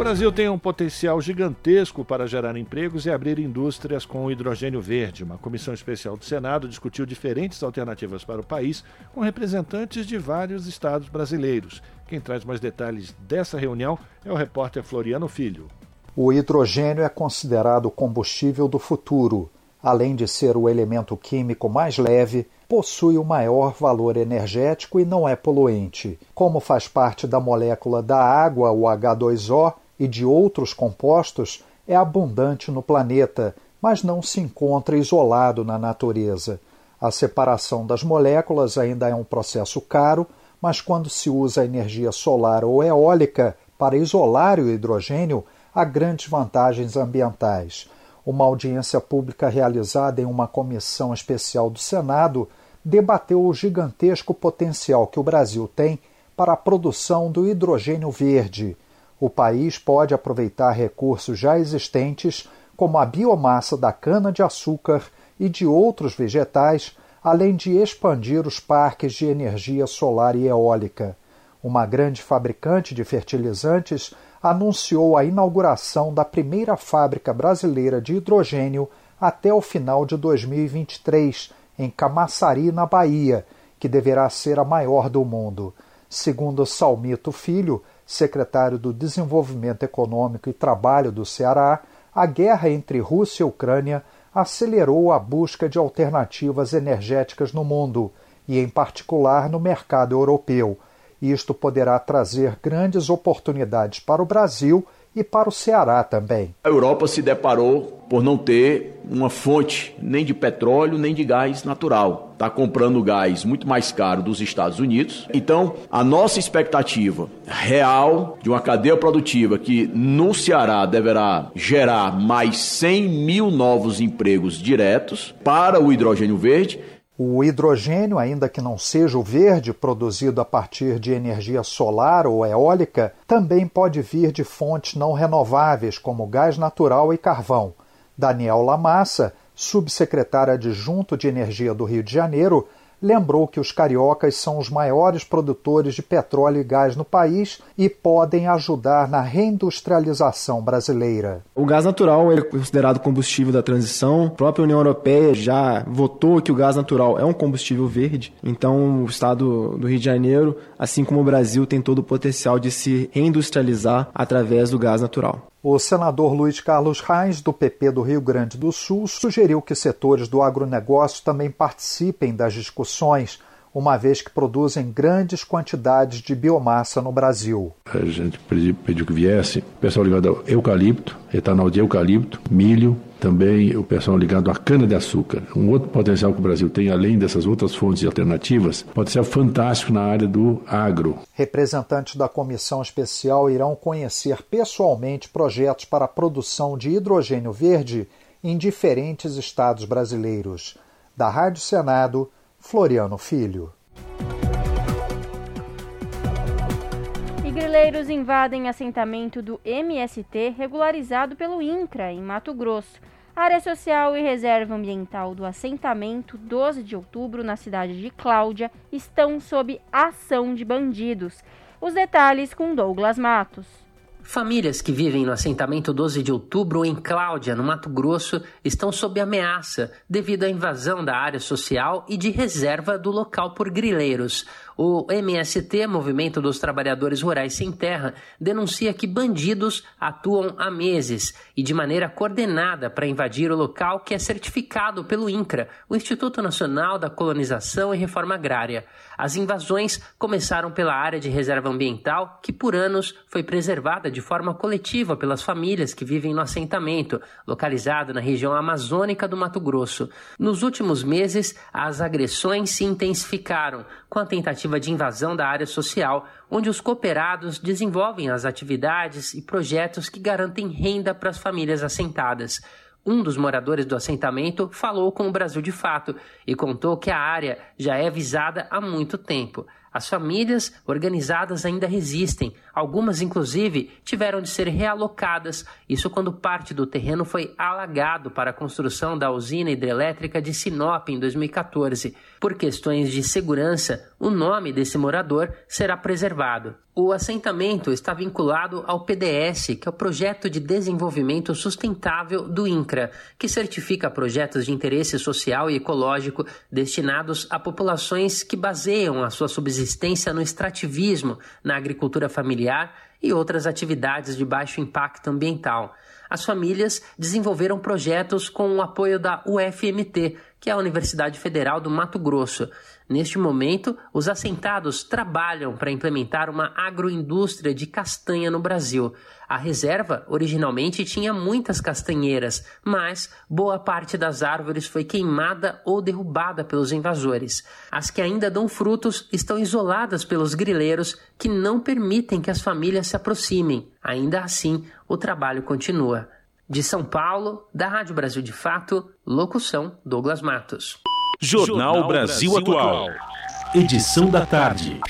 Brasil tem um potencial gigantesco para gerar empregos e abrir indústrias com hidrogênio verde. Uma comissão especial do Senado discutiu diferentes alternativas para o país com representantes de vários estados brasileiros. Quem traz mais detalhes dessa reunião é o repórter Floriano Filho. O hidrogênio é considerado o combustível do futuro. Além de ser o elemento químico mais leve, possui o maior valor energético e não é poluente. Como faz parte da molécula da água, o H2O, e de outros compostos, é abundante no planeta, mas não se encontra isolado na natureza. A separação das moléculas ainda é um processo caro, mas quando se usa energia solar ou eólica para isolar o hidrogênio, há grandes vantagens ambientais. Uma audiência pública realizada em uma comissão especial do Senado debateu o gigantesco potencial que o Brasil tem para a produção do hidrogênio verde o país pode aproveitar recursos já existentes, como a biomassa da cana-de-açúcar e de outros vegetais, além de expandir os parques de energia solar e eólica. Uma grande fabricante de fertilizantes anunciou a inauguração da primeira fábrica brasileira de hidrogênio até o final de 2023, em Camaçari, na Bahia, que deverá ser a maior do mundo. Segundo Salmito Filho, secretário do Desenvolvimento Econômico e Trabalho do Ceará, a guerra entre Rússia e Ucrânia acelerou a busca de alternativas energéticas no mundo e, em particular, no mercado europeu. Isto poderá trazer grandes oportunidades para o Brasil e para o Ceará também. A Europa se deparou por não ter uma fonte nem de petróleo nem de gás natural. Está comprando gás muito mais caro dos Estados Unidos. Então, a nossa expectativa real de uma cadeia produtiva que no Ceará deverá gerar mais 100 mil novos empregos diretos para o hidrogênio verde o hidrogênio, ainda que não seja o verde produzido a partir de energia solar ou eólica, também pode vir de fontes não renováveis, como gás natural e carvão. Daniel Lamassa, subsecretário adjunto de Energia do Rio de Janeiro, lembrou que os cariocas são os maiores produtores de petróleo e gás no país e podem ajudar na reindustrialização brasileira. O gás natural é considerado combustível da transição. A própria União Europeia já votou que o gás natural é um combustível verde. Então, o estado do Rio de Janeiro, assim como o Brasil, tem todo o potencial de se reindustrializar através do gás natural. O senador Luiz Carlos Reis, do PP do Rio Grande do Sul, sugeriu que setores do agronegócio também participem das discussões, uma vez que produzem grandes quantidades de biomassa no Brasil. A gente pediu que viesse pessoal ligado ao eucalipto, etanol de eucalipto, milho, também o pessoal ligado à cana-de-açúcar. Um outro potencial que o Brasil tem, além dessas outras fontes alternativas, pode ser fantástico na área do agro. Representantes da comissão especial irão conhecer pessoalmente projetos para a produção de hidrogênio verde em diferentes estados brasileiros. Da Rádio Senado, Floriano Filho. E grileiros invadem assentamento do MST regularizado pelo INCRA, em Mato Grosso. Área social e reserva ambiental do assentamento 12 de outubro, na cidade de Cláudia, estão sob ação de bandidos. Os detalhes com Douglas Matos. Famílias que vivem no assentamento 12 de outubro em Cláudia, no Mato Grosso, estão sob ameaça devido à invasão da área social e de reserva do local por grileiros. O MST, Movimento dos Trabalhadores Rurais Sem Terra, denuncia que bandidos atuam há meses e de maneira coordenada para invadir o local que é certificado pelo INCRA, o Instituto Nacional da Colonização e Reforma Agrária. As invasões começaram pela área de reserva ambiental, que por anos foi preservada de forma coletiva pelas famílias que vivem no assentamento, localizado na região amazônica do Mato Grosso. Nos últimos meses, as agressões se intensificaram, com a tentativa de invasão da área social, onde os cooperados desenvolvem as atividades e projetos que garantem renda para as famílias assentadas. Um dos moradores do assentamento falou com o Brasil de Fato e contou que a área já é visada há muito tempo. As famílias organizadas ainda resistem, algumas inclusive tiveram de ser realocadas, isso quando parte do terreno foi alagado para a construção da usina hidrelétrica de Sinop em 2014. Por questões de segurança, o nome desse morador será preservado. O assentamento está vinculado ao PDS, que é o Projeto de Desenvolvimento Sustentável do INCRA, que certifica projetos de interesse social e ecológico destinados a populações que baseiam a sua subsistência no extrativismo, na agricultura familiar e outras atividades de baixo impacto ambiental. As famílias desenvolveram projetos com o apoio da UFMT, que é a Universidade Federal do Mato Grosso. Neste momento, os assentados trabalham para implementar uma agroindústria de castanha no Brasil. A reserva originalmente tinha muitas castanheiras, mas boa parte das árvores foi queimada ou derrubada pelos invasores. As que ainda dão frutos estão isoladas pelos grileiros que não permitem que as famílias se aproximem. Ainda assim, o trabalho continua. De São Paulo, da Rádio Brasil de Fato, locução Douglas Matos. Jornal Brasil Atual. Edição da tarde.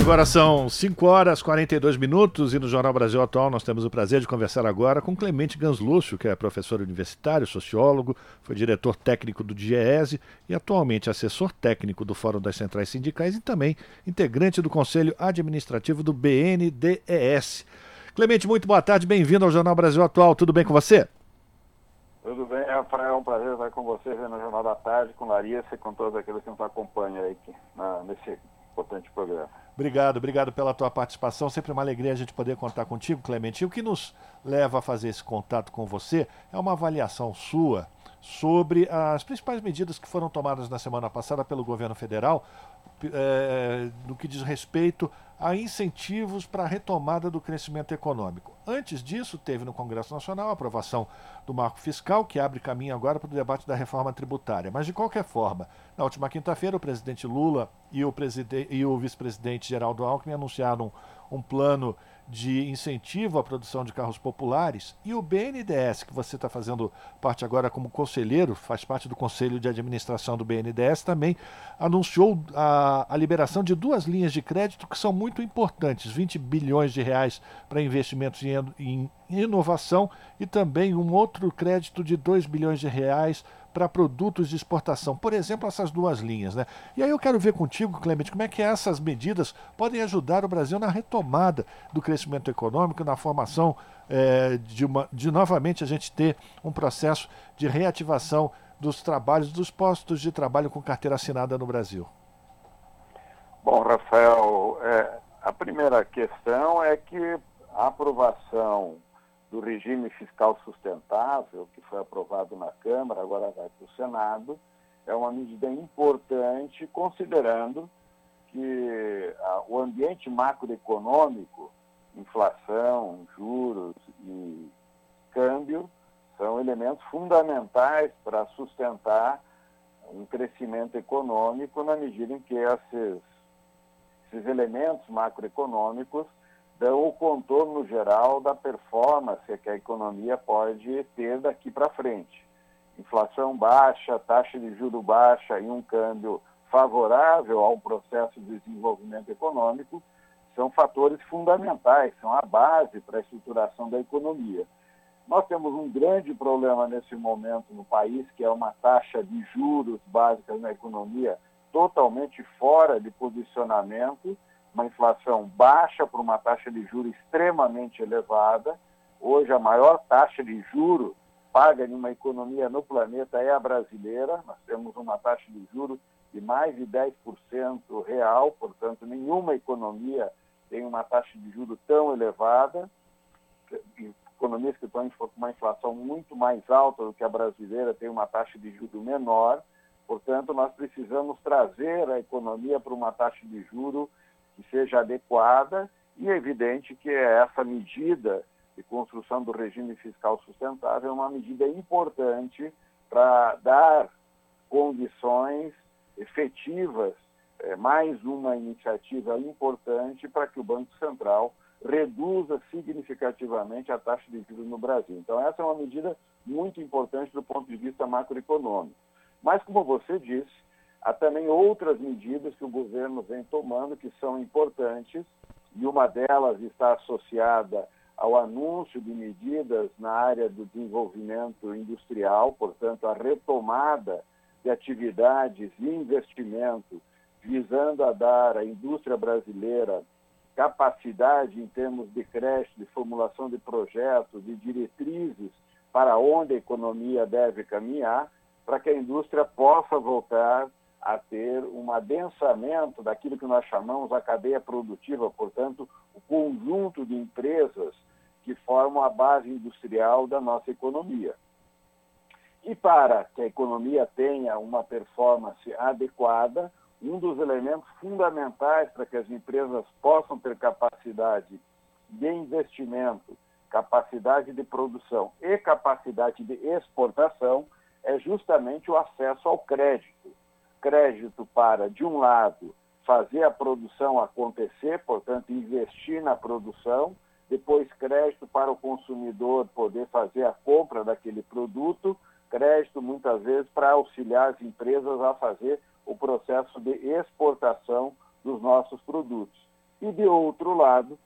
Agora são 5 horas e 42 minutos e no Jornal Brasil Atual nós temos o prazer de conversar agora com Clemente Ganslúcio, que é professor universitário, sociólogo, foi diretor técnico do DIEESE e atualmente assessor técnico do Fórum das Centrais Sindicais e também integrante do Conselho Administrativo do BNDES. Clemente, muito boa tarde, bem-vindo ao Jornal Brasil Atual, tudo bem com você? Tudo bem, Rafael, é um prazer estar com você no Jornal da Tarde, com Larissa e com todos aqueles que nos acompanham aí na, nesse importante programa. Obrigado, obrigado pela tua participação. Sempre uma alegria a gente poder contar contigo, Clemente. E o que nos leva a fazer esse contato com você é uma avaliação sua sobre as principais medidas que foram tomadas na semana passada pelo governo federal é, no que diz respeito a incentivos para a retomada do crescimento econômico. Antes disso, teve no Congresso Nacional a aprovação do marco fiscal, que abre caminho agora para o debate da reforma tributária. Mas, de qualquer forma, na última quinta-feira, o presidente Lula e o, o vice-presidente Geraldo Alckmin anunciaram um plano de incentivo à produção de carros populares e o BNDES, que você está fazendo parte agora como conselheiro, faz parte do conselho de administração do BNDES, também anunciou a, a liberação de duas linhas de crédito que são muito importantes: 20 bilhões de reais para investimentos em, em inovação e também um outro crédito de 2 bilhões de reais para produtos de exportação. Por exemplo, essas duas linhas. Né? E aí eu quero ver contigo, Clemente, como é que essas medidas podem ajudar o Brasil na retomada do crescimento econômico, na formação é, de, uma, de novamente a gente ter um processo de reativação dos trabalhos, dos postos de trabalho com carteira assinada no Brasil. Bom, Rafael, é, a primeira questão é que a aprovação do regime fiscal sustentável, que foi aprovado na Câmara, agora vai para o Senado, é uma medida importante, considerando que a, o ambiente macroeconômico, inflação, juros e câmbio, são elementos fundamentais para sustentar um crescimento econômico na medida em que esses, esses elementos macroeconômicos dão o contorno geral da performance que a economia pode ter daqui para frente. Inflação baixa, taxa de juro baixa e um câmbio favorável ao processo de desenvolvimento econômico são fatores fundamentais, são a base para a estruturação da economia. Nós temos um grande problema nesse momento no país, que é uma taxa de juros básicas na economia totalmente fora de posicionamento uma inflação baixa para uma taxa de juros extremamente elevada. Hoje, a maior taxa de juros paga em uma economia no planeta é a brasileira. Nós temos uma taxa de juros de mais de 10% real, portanto, nenhuma economia tem uma taxa de juros tão elevada. Economias que estão com uma inflação muito mais alta do que a brasileira têm uma taxa de juros menor. Portanto, nós precisamos trazer a economia para uma taxa de juros que seja adequada e é evidente que essa medida de construção do regime fiscal sustentável é uma medida importante para dar condições efetivas, é, mais uma iniciativa importante para que o Banco Central reduza significativamente a taxa de juros no Brasil. Então, essa é uma medida muito importante do ponto de vista macroeconômico. Mas, como você disse, Há também outras medidas que o governo vem tomando que são importantes, e uma delas está associada ao anúncio de medidas na área do desenvolvimento industrial, portanto, a retomada de atividades e investimento visando a dar à indústria brasileira capacidade em termos de crédito, de formulação de projetos, de diretrizes para onde a economia deve caminhar, para que a indústria possa voltar a ter um adensamento daquilo que nós chamamos a cadeia produtiva, portanto, o conjunto de empresas que formam a base industrial da nossa economia. E para que a economia tenha uma performance adequada, um dos elementos fundamentais para que as empresas possam ter capacidade de investimento, capacidade de produção e capacidade de exportação é justamente o acesso ao crédito crédito para, de um lado, fazer a produção acontecer, portanto, investir na produção, depois crédito para o consumidor poder fazer a compra daquele produto, crédito muitas vezes para auxiliar as empresas a fazer o processo de exportação dos nossos produtos. E de outro lado,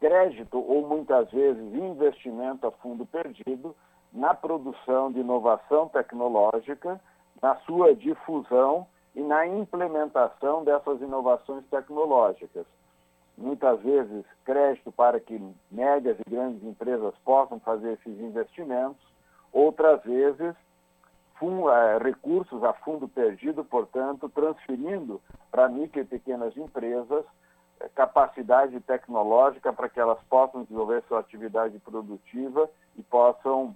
crédito ou muitas vezes investimento a fundo perdido na produção de inovação tecnológica na sua difusão e na implementação dessas inovações tecnológicas. Muitas vezes, crédito para que médias e grandes empresas possam fazer esses investimentos, outras vezes, é, recursos a fundo perdido, portanto, transferindo para micro e pequenas empresas é, capacidade tecnológica para que elas possam desenvolver sua atividade produtiva e possam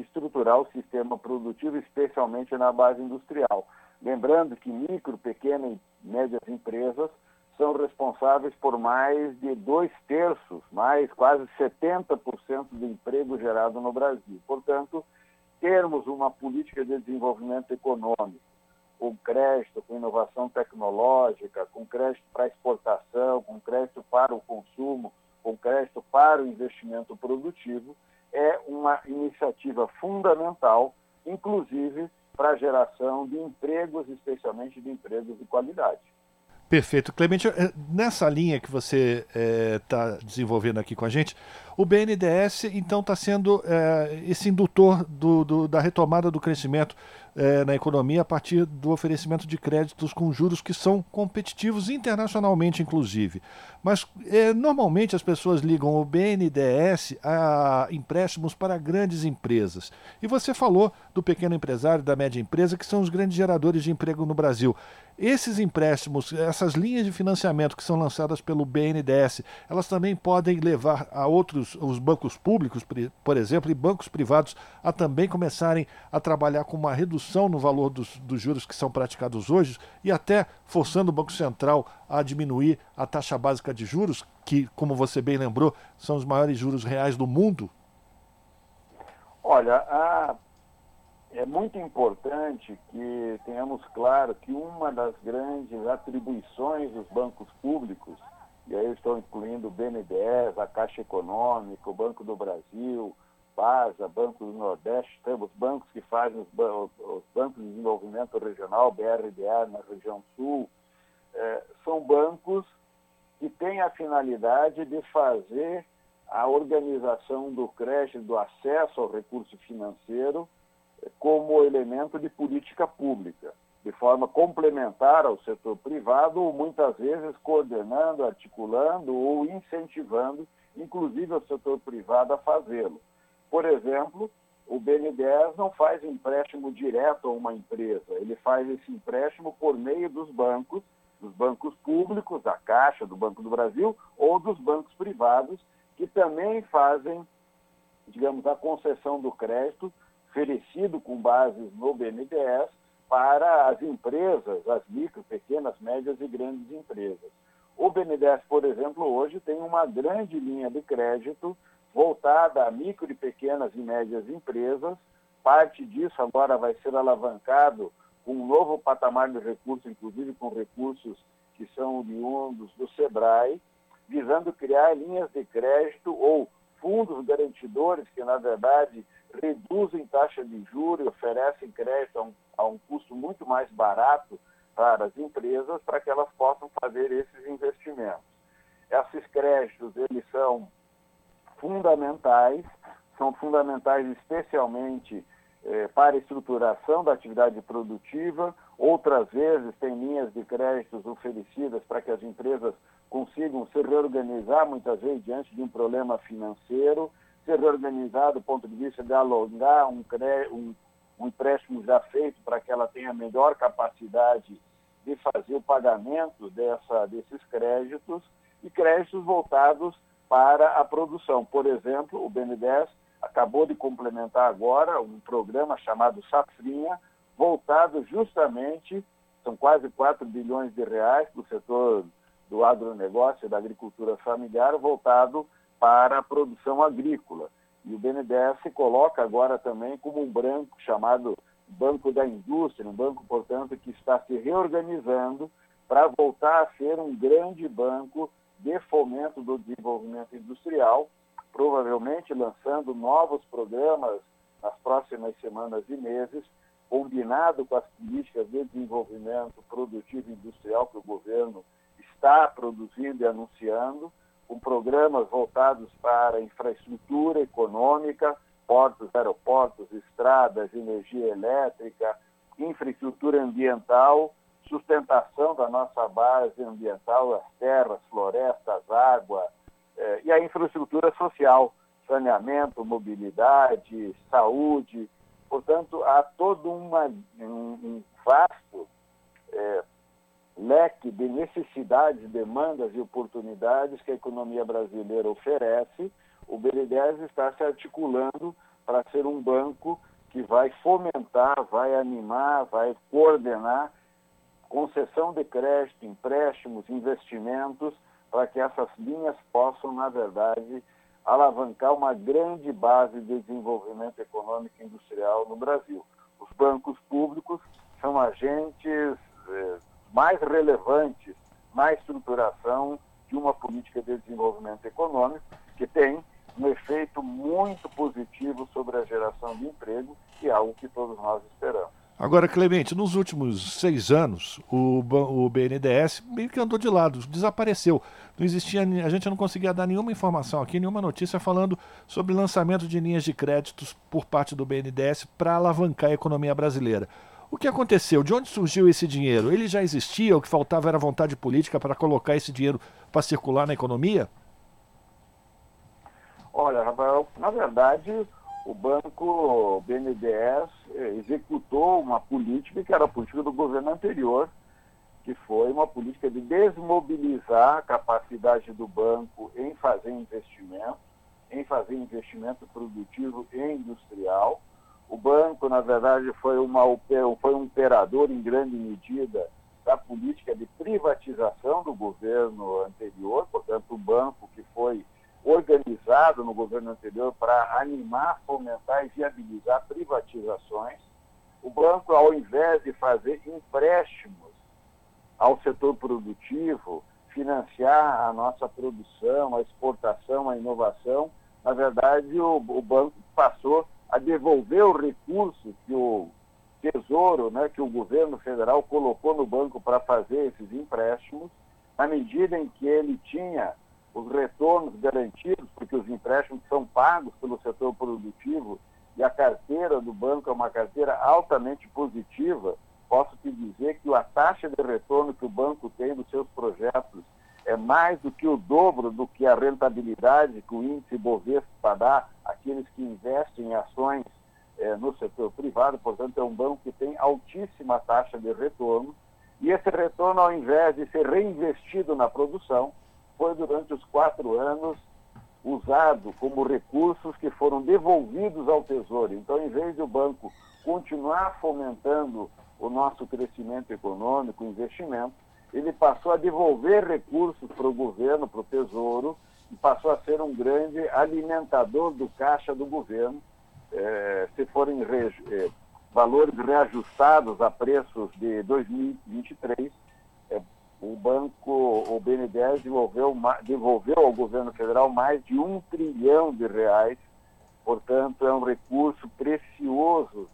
estruturar o sistema produtivo, especialmente na base industrial. Lembrando que micro, pequenas e médias empresas são responsáveis por mais de dois terços, mais quase 70% do emprego gerado no Brasil. Portanto, termos uma política de desenvolvimento econômico, com crédito, com inovação tecnológica, com crédito para exportação, com crédito para o consumo, com crédito para o investimento produtivo, é uma iniciativa fundamental, inclusive para a geração de empregos, especialmente de empregos de qualidade. Perfeito. Clemente, eh, nessa linha que você está é, desenvolvendo aqui com a gente, o BNDES então está sendo é, esse indutor do, do, da retomada do crescimento é, na economia a partir do oferecimento de créditos com juros que são competitivos internacionalmente, inclusive. Mas é, normalmente as pessoas ligam o BNDES a empréstimos para grandes empresas. E você falou do pequeno empresário, da média empresa, que são os grandes geradores de emprego no Brasil. Esses empréstimos, essas linhas de financiamento que são lançadas pelo BNDES, elas também podem levar a outros, os bancos públicos, por exemplo, e bancos privados a também começarem a trabalhar com uma redução no valor dos, dos juros que são praticados hoje e até forçando o Banco Central a diminuir a taxa básica de juros, que, como você bem lembrou, são os maiores juros reais do mundo? Olha, a é muito importante que tenhamos claro que uma das grandes atribuições dos bancos públicos, e aí eu estou incluindo o BNDES, a Caixa Econômica, o Banco do Brasil, BASA, Banco do Nordeste, temos bancos que fazem os, os bancos de desenvolvimento regional, BRDA, na região sul, é, são bancos que têm a finalidade de fazer a organização do crédito, do acesso ao recurso financeiro, como elemento de política pública, de forma complementar ao setor privado, ou muitas vezes coordenando, articulando ou incentivando, inclusive o setor privado a fazê-lo. Por exemplo, o BNDES não faz empréstimo direto a uma empresa, ele faz esse empréstimo por meio dos bancos, dos bancos públicos, da Caixa, do Banco do Brasil, ou dos bancos privados, que também fazem, digamos, a concessão do crédito oferecido com bases no BNDES para as empresas, as micro, pequenas, médias e grandes empresas. O BNDES, por exemplo, hoje tem uma grande linha de crédito voltada a micro e pequenas e médias empresas. Parte disso agora vai ser alavancado com um novo patamar de recursos, inclusive com recursos que são oriundos do SEBRAE, visando criar linhas de crédito ou fundos garantidores que, na verdade, reduzem taxa de juros e oferecem crédito a um, a um custo muito mais barato para as empresas para que elas possam fazer esses investimentos. Esses créditos, eles são fundamentais, são fundamentais especialmente eh, para a estruturação da atividade produtiva, outras vezes tem linhas de créditos oferecidas para que as empresas consigam se reorganizar, muitas vezes diante de um problema financeiro, ser reorganizado do ponto de vista de alongar um, um, um empréstimo já feito para que ela tenha melhor capacidade de fazer o pagamento dessa, desses créditos e créditos voltados para a produção. Por exemplo, o BNDES acabou de complementar agora um programa chamado Safrinha, voltado justamente, são quase 4 bilhões de reais para o setor do agronegócio e da agricultura familiar, voltado para a produção agrícola. E o BNDES se coloca agora também como um banco chamado Banco da Indústria, um banco, portanto, que está se reorganizando para voltar a ser um grande banco de fomento do desenvolvimento industrial, provavelmente lançando novos programas nas próximas semanas e meses, combinado com as políticas de desenvolvimento produtivo industrial que o governo está produzindo e anunciando, com programas voltados para infraestrutura econômica, portos, aeroportos, estradas, energia elétrica, infraestrutura ambiental, sustentação da nossa base ambiental, as terras, florestas, água, eh, e a infraestrutura social, saneamento, mobilidade, saúde. Portanto, há todo uma, um, um vasto eh, leque de necessidades, demandas e oportunidades que a economia brasileira oferece, o BNDES está se articulando para ser um banco que vai fomentar, vai animar, vai coordenar concessão de crédito, empréstimos, investimentos, para que essas linhas possam, na verdade, alavancar uma grande base de desenvolvimento econômico e industrial no Brasil. Os bancos públicos são agentes eh, mais relevantes na estruturação de uma política de desenvolvimento econômico que tem um efeito muito positivo sobre a geração de emprego, que é algo que todos nós esperamos. Agora, Clemente, nos últimos seis anos, o, o BNDES meio que andou de lado, desapareceu. Não existia, a gente não conseguia dar nenhuma informação aqui, nenhuma notícia falando sobre lançamento de linhas de créditos por parte do BNDES para alavancar a economia brasileira. O que aconteceu? De onde surgiu esse dinheiro? Ele já existia? O que faltava era vontade política para colocar esse dinheiro para circular na economia? Olha, Rafael, na verdade, o banco BNDES executou uma política que era a política do governo anterior, que foi uma política de desmobilizar a capacidade do banco em fazer investimento, em fazer investimento produtivo e industrial. O banco, na verdade, foi, uma, foi um operador em grande medida da política de privatização do governo anterior, portanto, o banco que foi organizado no governo anterior para animar, fomentar e viabilizar privatizações. O banco, ao invés de fazer empréstimos ao setor produtivo, financiar a nossa produção, a exportação, a inovação, na verdade o, o banco passou a devolver o recurso que o Tesouro, né, que o governo federal colocou no banco para fazer esses empréstimos, na medida em que ele tinha os retornos garantidos, porque os empréstimos são pagos pelo setor produtivo e a carteira do banco é uma carteira altamente positiva, posso te dizer que a taxa de retorno que o banco tem dos seus projetos é mais do que o dobro do que a rentabilidade que o índice Bovespa dá àqueles que investem em ações é, no setor privado. Portanto, é um banco que tem altíssima taxa de retorno. E esse retorno, ao invés de ser reinvestido na produção, foi durante os quatro anos usado como recursos que foram devolvidos ao Tesouro. Então, em vez do banco continuar fomentando o nosso crescimento econômico, investimento, ele passou a devolver recursos para o governo, para o Tesouro, e passou a ser um grande alimentador do caixa do governo. É, se forem re, é, valores reajustados a preços de 2023, é, o banco, o BNDES devolveu, devolveu ao governo federal mais de um trilhão de reais, portanto é um recurso precioso.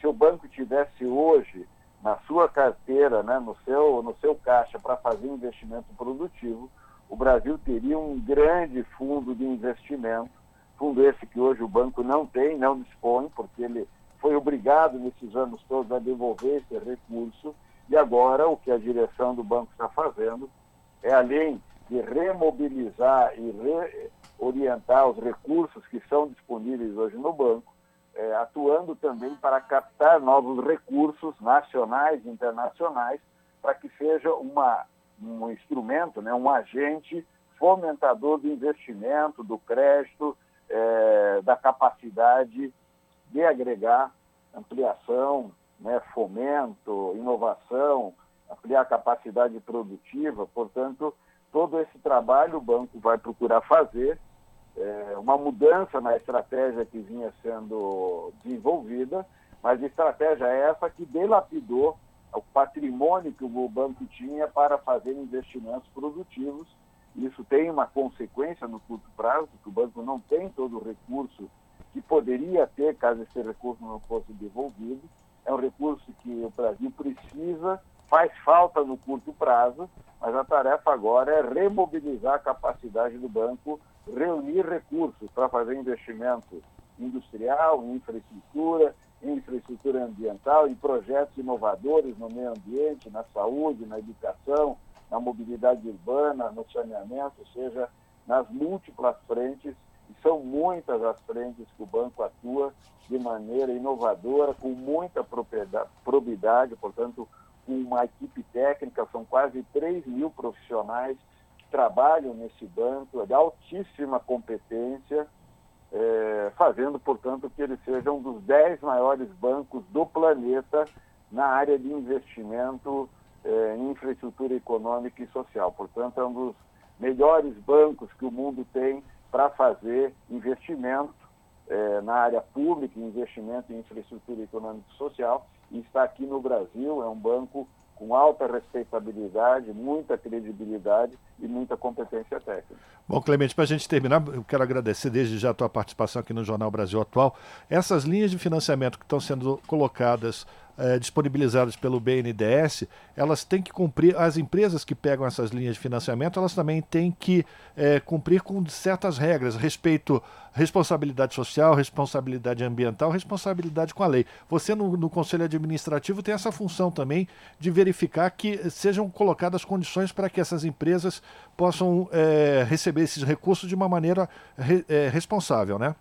Se o banco tivesse hoje na sua carteira, né, no, seu, no seu caixa para fazer investimento produtivo, o Brasil teria um grande fundo de investimento, fundo esse que hoje o banco não tem, não dispõe, porque ele foi obrigado nesses anos todos a devolver esse recurso, e agora o que a direção do banco está fazendo é, além de remobilizar e reorientar os recursos que são disponíveis hoje no banco, é, atuando também para captar novos recursos nacionais e internacionais, para que seja uma, um instrumento, né, um agente fomentador do investimento, do crédito, é, da capacidade de agregar ampliação, né, fomento, inovação, ampliar a capacidade produtiva. Portanto, todo esse trabalho o banco vai procurar fazer é, uma mudança na estratégia que vinha sendo desenvolvida, mas estratégia essa que delapidou o patrimônio que o banco tinha para fazer investimentos produtivos. Isso tem uma consequência no curto prazo, que o banco não tem todo o recurso que poderia ter caso esse recurso não fosse devolvido. É um recurso que o Brasil precisa, faz falta no curto prazo, mas a tarefa agora é remobilizar a capacidade do banco reunir recursos para fazer investimento industrial, em infraestrutura, em infraestrutura ambiental, em projetos inovadores no meio ambiente, na saúde, na educação, na mobilidade urbana, no saneamento, ou seja, nas múltiplas frentes, são muitas as frentes que o banco atua de maneira inovadora, com muita probidade, portanto, com uma equipe técnica, são quase 3 mil profissionais trabalham nesse banco, de altíssima competência, é, fazendo, portanto, que ele seja um dos dez maiores bancos do planeta na área de investimento é, em infraestrutura econômica e social. Portanto, é um dos melhores bancos que o mundo tem para fazer investimento é, na área pública, investimento em infraestrutura econômica e social, e está aqui no Brasil, é um banco com alta respeitabilidade, muita credibilidade e muita competência técnica. Bom, Clemente, para a gente terminar, eu quero agradecer desde já a tua participação aqui no Jornal Brasil Atual. Essas linhas de financiamento que estão sendo colocadas eh, disponibilizadas pelo BNDES, elas têm que cumprir, as empresas que pegam essas linhas de financiamento, elas também têm que eh, cumprir com certas regras, respeito responsabilidade social, responsabilidade ambiental, responsabilidade com a lei. Você no, no Conselho Administrativo tem essa função também de verificar que sejam colocadas condições para que essas empresas possam eh, receber esses recursos de uma maneira re, responsável, né?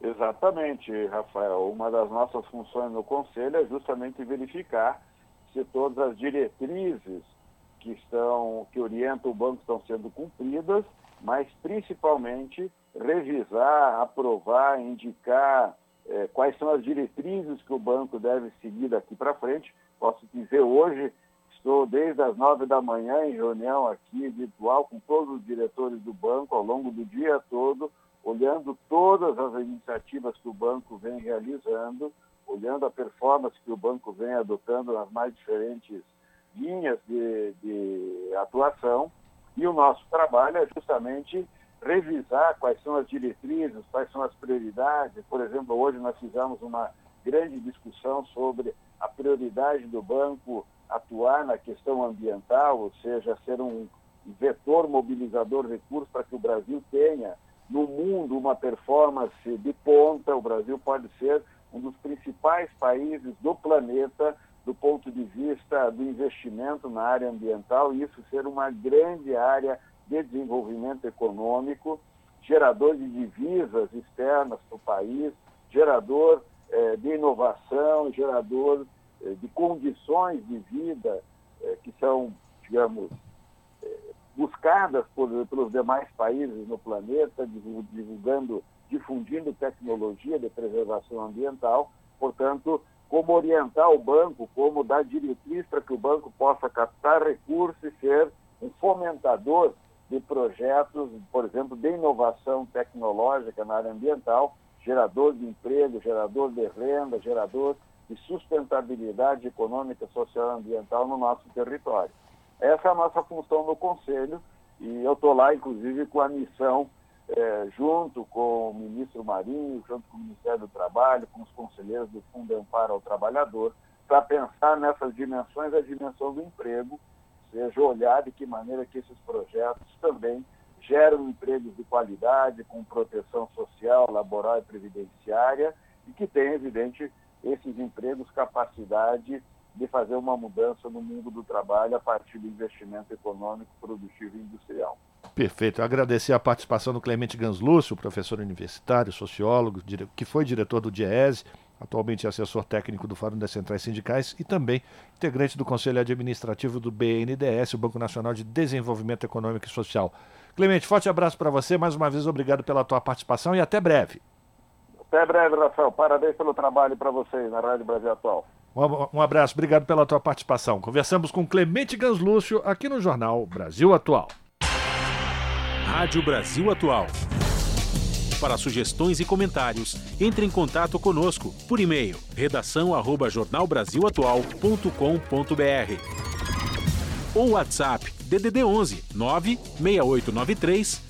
Exatamente, Rafael. Uma das nossas funções no Conselho é justamente verificar se todas as diretrizes que estão, que orientam o banco estão sendo cumpridas, mas principalmente revisar, aprovar, indicar eh, quais são as diretrizes que o banco deve seguir daqui para frente. Posso dizer hoje, estou desde as nove da manhã em reunião aqui virtual com todos os diretores do banco ao longo do dia todo, olhando todas as iniciativas que o banco vem realizando, olhando a performance que o banco vem adotando nas mais diferentes linhas de, de atuação. E o nosso trabalho é justamente revisar quais são as diretrizes, quais são as prioridades. Por exemplo, hoje nós fizemos uma grande discussão sobre a prioridade do banco atuar na questão ambiental, ou seja, ser um vetor mobilizador de recursos para que o Brasil tenha no mundo uma performance de ponta. O Brasil pode ser um dos principais países do planeta do ponto de vista do investimento na área ambiental e isso ser uma grande área de desenvolvimento econômico, gerador de divisas externas para o país, gerador eh, de inovação, gerador eh, de condições de vida eh, que são, digamos, buscadas por, pelos demais países no planeta, divulgando, difundindo tecnologia de preservação ambiental. Portanto, como orientar o banco, como dar diretriz para que o banco possa captar recursos e ser um fomentador de projetos, por exemplo, de inovação tecnológica na área ambiental, gerador de emprego, gerador de renda, gerador de sustentabilidade econômica, social e ambiental no nosso território. Essa é a nossa função no Conselho e eu estou lá, inclusive, com a missão, é, junto com o ministro Marinho, junto com o Ministério do Trabalho, com os conselheiros do Fundo Amparo ao Trabalhador, para pensar nessas dimensões, a dimensão do emprego, seja olhar de que maneira que esses projetos também geram empregos de qualidade, com proteção social, laboral e previdenciária, e que tem, evidente, esses empregos capacidade de fazer uma mudança no mundo do trabalho a partir do investimento econômico, produtivo e industrial. Perfeito. Agradecer a participação do Clemente Ganslúcio, professor universitário, sociólogo, que foi diretor do DIESE, atualmente assessor técnico do Fórum das Centrais Sindicais e também integrante do Conselho Administrativo do BNDES, o Banco Nacional de Desenvolvimento Econômico e Social. Clemente, forte abraço para você, mais uma vez obrigado pela tua participação e até breve. Até breve, Rafael. Parabéns pelo trabalho para vocês na Rádio Brasil Atual. Um abraço, obrigado pela tua participação. Conversamos com Clemente Ganslúcio aqui no Jornal Brasil Atual. Rádio Brasil Atual. Para sugestões e comentários, entre em contato conosco por e-mail redação@jornalbrasilatual.com.br ou WhatsApp DDD 11 96893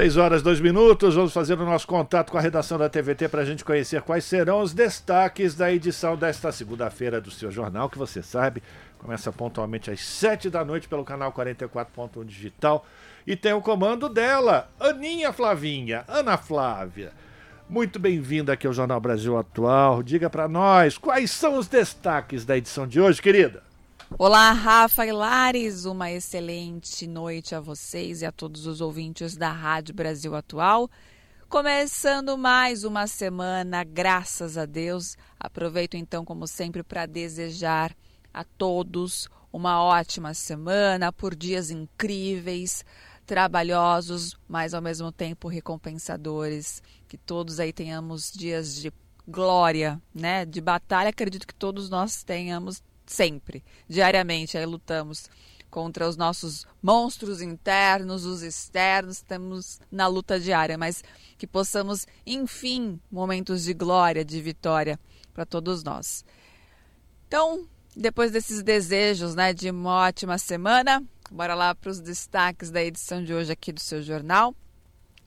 Seis horas, dois minutos. Vamos fazer o nosso contato com a redação da TVT para a gente conhecer quais serão os destaques da edição desta segunda-feira do seu jornal, que você sabe, começa pontualmente às sete da noite pelo canal 44.1 Digital. E tem o comando dela, Aninha Flavinha, Ana Flávia. Muito bem-vinda aqui ao Jornal Brasil Atual. Diga para nós quais são os destaques da edição de hoje, querida. Olá, Rafa e Lares, uma excelente noite a vocês e a todos os ouvintes da Rádio Brasil Atual. Começando mais uma semana, graças a Deus. Aproveito então, como sempre, para desejar a todos uma ótima semana, por dias incríveis, trabalhosos, mas ao mesmo tempo recompensadores. Que todos aí tenhamos dias de glória, né? De batalha, acredito que todos nós tenhamos sempre, diariamente, aí lutamos contra os nossos monstros internos, os externos, estamos na luta diária, mas que possamos, enfim, momentos de glória, de vitória para todos nós. Então, depois desses desejos, né, de uma ótima semana, bora lá para os destaques da edição de hoje aqui do seu jornal,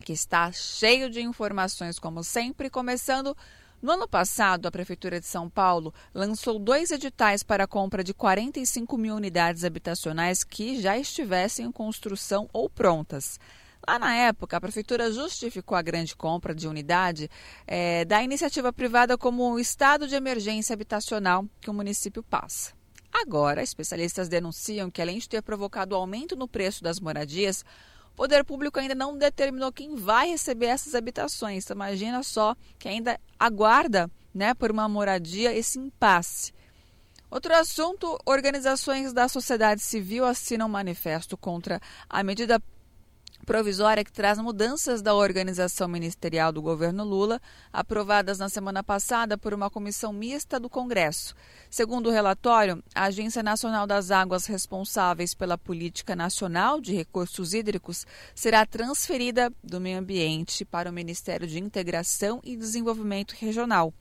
que está cheio de informações como sempre, começando no ano passado, a Prefeitura de São Paulo lançou dois editais para a compra de 45 mil unidades habitacionais que já estivessem em construção ou prontas. Lá na época, a Prefeitura justificou a grande compra de unidade é, da iniciativa privada como o estado de emergência habitacional que o município passa. Agora, especialistas denunciam que, além de ter provocado aumento no preço das moradias, o poder público ainda não determinou quem vai receber essas habitações. Então, imagina só que ainda aguarda né, por uma moradia esse impasse. Outro assunto: organizações da sociedade civil assinam manifesto contra a medida provisória que traz mudanças da organização ministerial do governo Lula, aprovadas na semana passada por uma comissão mista do Congresso. Segundo o relatório, a Agência Nacional das Águas, responsáveis pela política nacional de recursos hídricos, será transferida do meio ambiente para o Ministério de Integração e Desenvolvimento Regional.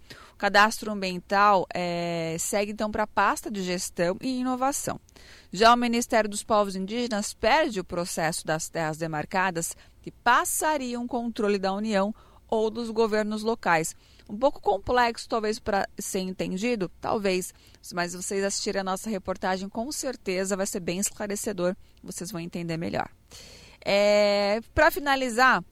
Cadastro ambiental é, segue então para a pasta de gestão e inovação. Já o Ministério dos Povos Indígenas perde o processo das terras demarcadas, que passariam controle da União ou dos governos locais. Um pouco complexo, talvez, para ser entendido, talvez, mas vocês assistirem a nossa reportagem, com certeza vai ser bem esclarecedor, vocês vão entender melhor. É, para finalizar,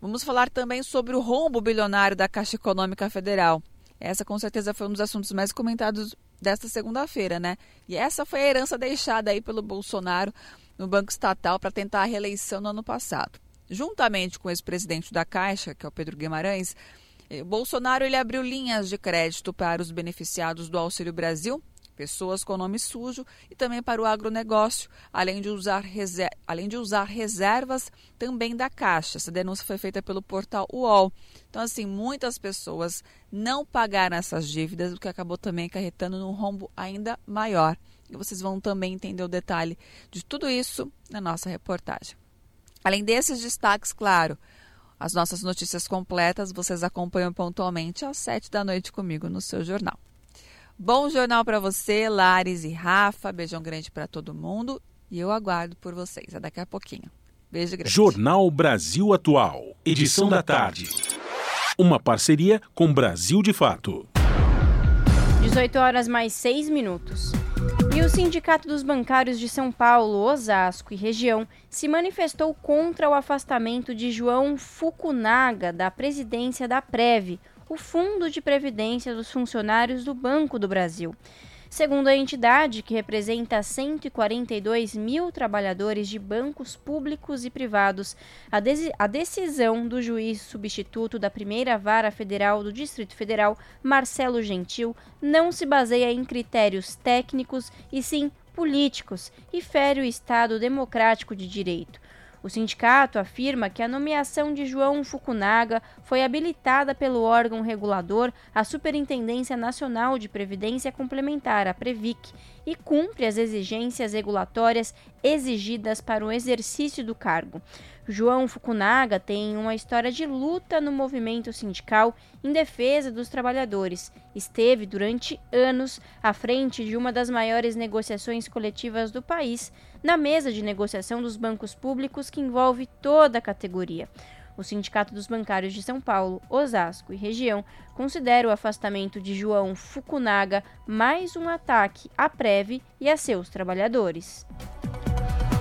vamos falar também sobre o rombo bilionário da Caixa Econômica Federal. Essa, com certeza, foi um dos assuntos mais comentados desta segunda-feira, né? E essa foi a herança deixada aí pelo Bolsonaro no Banco Estatal para tentar a reeleição no ano passado. Juntamente com o ex-presidente da Caixa, que é o Pedro Guimarães, eh, Bolsonaro ele abriu linhas de crédito para os beneficiados do Auxílio Brasil pessoas com nome sujo e também para o agronegócio, além de usar, reser além de usar reservas também da Caixa. Essa denúncia foi feita pelo portal UOL. Então, assim, muitas pessoas não pagaram essas dívidas, o que acabou também acarretando num rombo ainda maior. E vocês vão também entender o detalhe de tudo isso na nossa reportagem. Além desses destaques, claro, as nossas notícias completas vocês acompanham pontualmente às sete da noite comigo no seu jornal. Bom jornal para você, Lares e Rafa. Beijão grande para todo mundo e eu aguardo por vocês. É daqui a pouquinho. Beijo grande. Jornal Brasil Atual, edição da tarde. Uma parceria com Brasil de Fato. 18 horas mais 6 minutos. E o Sindicato dos Bancários de São Paulo, Osasco e região se manifestou contra o afastamento de João Fukunaga da presidência da Preve, o Fundo de Previdência dos Funcionários do Banco do Brasil. Segundo a entidade, que representa 142 mil trabalhadores de bancos públicos e privados, a, a, decisão do juiz substituto da primeira vara federal do Distrito Federal, Marcelo Gentil, não se baseia em critérios técnicos e sim políticos e fere o Estado democrático de direito. O sindicato afirma que a nomeação de João Fukunaga foi habilitada pelo órgão regulador, a Superintendência Nacional de Previdência Complementar, a Previc, e cumpre as exigências regulatórias exigidas para o exercício do cargo. João Fukunaga tem uma história de luta no movimento sindical em defesa dos trabalhadores. Esteve durante anos à frente de uma das maiores negociações coletivas do país, na mesa de negociação dos bancos públicos que envolve toda a categoria. O Sindicato dos Bancários de São Paulo, Osasco e região considera o afastamento de João Fukunaga mais um ataque à Preve e a seus trabalhadores.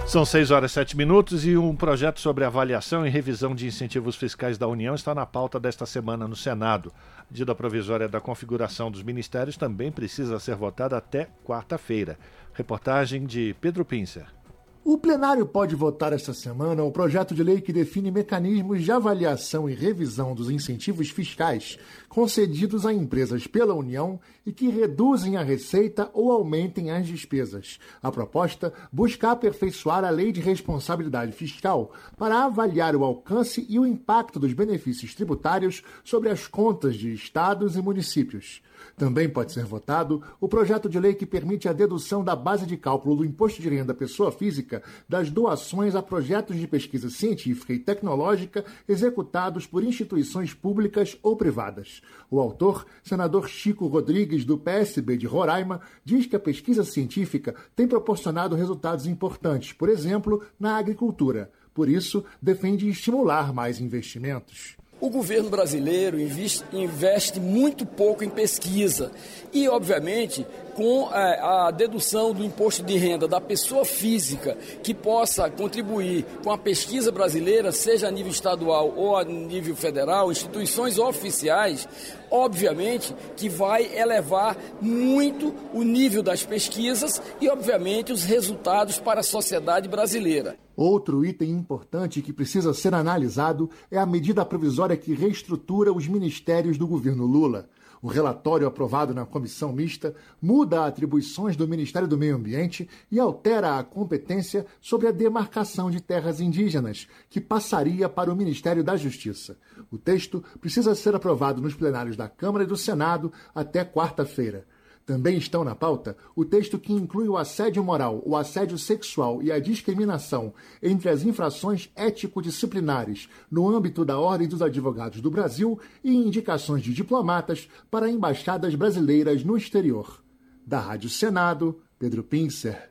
São 6 horas e 7 minutos e um projeto sobre avaliação e revisão de incentivos fiscais da União está na pauta desta semana no Senado. Medida provisória da configuração dos ministérios também precisa ser votada até quarta-feira. Reportagem de Pedro Pincer. O plenário pode votar esta semana o projeto de lei que define mecanismos de avaliação e revisão dos incentivos fiscais concedidos a empresas pela União e que reduzem a receita ou aumentem as despesas. A proposta busca aperfeiçoar a lei de responsabilidade fiscal para avaliar o alcance e o impacto dos benefícios tributários sobre as contas de estados e municípios. Também pode ser votado o projeto de lei que permite a dedução da base de cálculo do imposto de renda pessoa física das doações a projetos de pesquisa científica e tecnológica executados por instituições públicas ou privadas. O autor, senador Chico Rodrigues, do PSB de Roraima, diz que a pesquisa científica tem proporcionado resultados importantes, por exemplo, na agricultura. Por isso, defende estimular mais investimentos. O governo brasileiro investe muito pouco em pesquisa e, obviamente, com é, a dedução do imposto de renda da pessoa física que possa contribuir com a pesquisa brasileira, seja a nível estadual ou a nível federal, instituições oficiais, obviamente que vai elevar muito o nível das pesquisas e, obviamente, os resultados para a sociedade brasileira. Outro item importante que precisa ser analisado é a medida provisória que reestrutura os ministérios do governo Lula. O relatório aprovado na comissão mista muda atribuições do Ministério do Meio Ambiente e altera a competência sobre a demarcação de terras indígenas, que passaria para o Ministério da Justiça. O texto precisa ser aprovado nos plenários da Câmara e do Senado até quarta-feira. Também estão na pauta o texto que inclui o assédio moral, o assédio sexual e a discriminação entre as infrações ético-disciplinares no âmbito da Ordem dos Advogados do Brasil e indicações de diplomatas para embaixadas brasileiras no exterior. Da Rádio Senado, Pedro Pincer.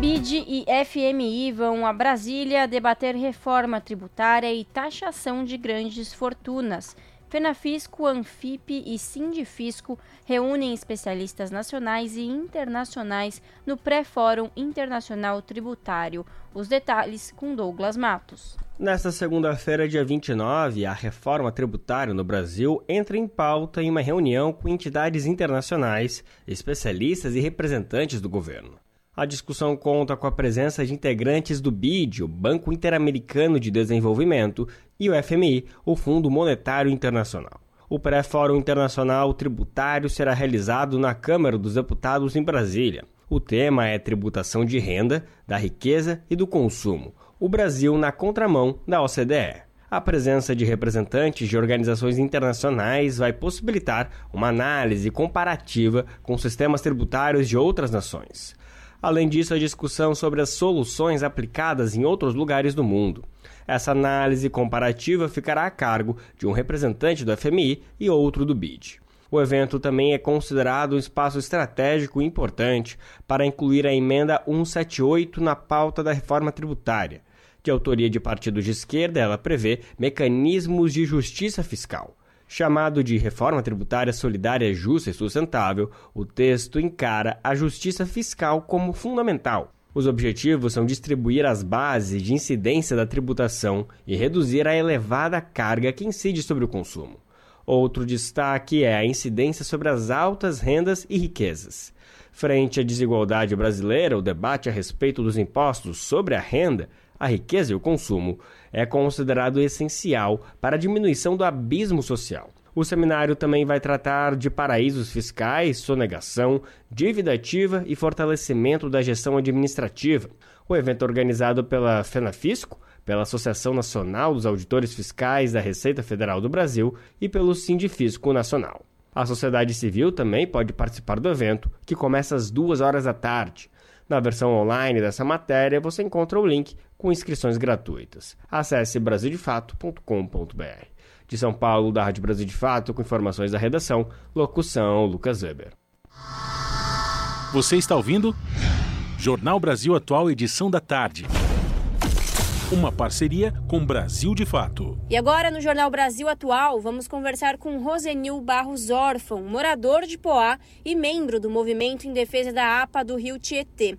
BID e FMI vão a Brasília debater reforma tributária e taxação de grandes fortunas. FENAFISCO, ANFIP e Sindifisco reúnem especialistas nacionais e internacionais no Pré-Fórum Internacional Tributário. Os detalhes com Douglas Matos. Nesta segunda-feira, dia 29, a reforma tributária no Brasil entra em pauta em uma reunião com entidades internacionais, especialistas e representantes do governo. A discussão conta com a presença de integrantes do BID, o Banco Interamericano de Desenvolvimento, e o FMI, o Fundo Monetário Internacional. O pré-fórum internacional tributário será realizado na Câmara dos Deputados em Brasília. O tema é tributação de renda, da riqueza e do consumo. O Brasil na contramão da OCDE. A presença de representantes de organizações internacionais vai possibilitar uma análise comparativa com sistemas tributários de outras nações. Além disso, a discussão sobre as soluções aplicadas em outros lugares do mundo. Essa análise comparativa ficará a cargo de um representante do FMI e outro do BID. O evento também é considerado um espaço estratégico importante para incluir a emenda 178 na pauta da reforma tributária. De autoria de partidos de esquerda, ela prevê mecanismos de justiça fiscal. Chamado de Reforma Tributária Solidária, Justa e Sustentável, o texto encara a justiça fiscal como fundamental. Os objetivos são distribuir as bases de incidência da tributação e reduzir a elevada carga que incide sobre o consumo. Outro destaque é a incidência sobre as altas rendas e riquezas. Frente à desigualdade brasileira, o debate a respeito dos impostos sobre a renda a riqueza e o consumo, é considerado essencial para a diminuição do abismo social. O seminário também vai tratar de paraísos fiscais, sonegação, dívida ativa e fortalecimento da gestão administrativa. O evento organizado pela FENAFISCO, pela Associação Nacional dos Auditores Fiscais da Receita Federal do Brasil e pelo Sindifisco Nacional. A sociedade civil também pode participar do evento, que começa às duas horas da tarde. Na versão online dessa matéria, você encontra o link com inscrições gratuitas. Acesse brasildefato.com.br. De São Paulo, da Rádio Brasil de Fato, com informações da redação, locução Lucas Weber. Você está ouvindo? Jornal Brasil Atual, edição da tarde. Uma parceria com Brasil de Fato. E agora, no Jornal Brasil Atual, vamos conversar com Rosenil Barros Órfão, morador de Poá e membro do movimento em defesa da APA do Rio Tietê.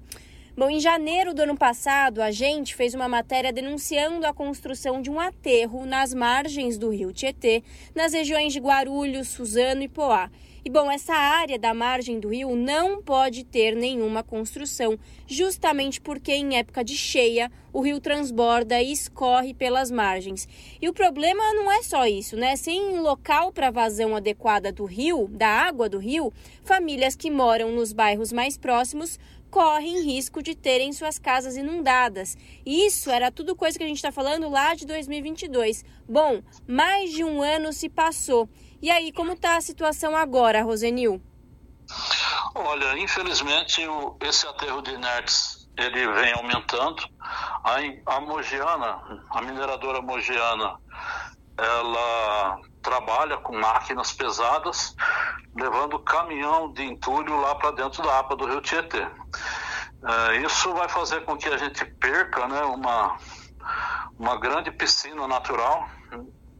Bom, em janeiro do ano passado, a gente fez uma matéria denunciando a construção de um aterro nas margens do rio Tietê, nas regiões de Guarulhos, Suzano e Poá. E bom, essa área da margem do rio não pode ter nenhuma construção, justamente porque em época de cheia o rio transborda e escorre pelas margens. E o problema não é só isso, né? Sem local para vazão adequada do rio, da água do rio, famílias que moram nos bairros mais próximos correm risco de terem suas casas inundadas. Isso era tudo coisa que a gente está falando lá de 2022. Bom, mais de um ano se passou e aí, como está a situação agora, Rosenil? Olha, infelizmente esse aterro de inertes ele vem aumentando. A, a Mogiana, a mineradora Mogiana, ela trabalha com máquinas pesadas, levando caminhão de entulho lá para dentro da APA do Rio Tietê. É, isso vai fazer com que a gente perca né, uma, uma grande piscina natural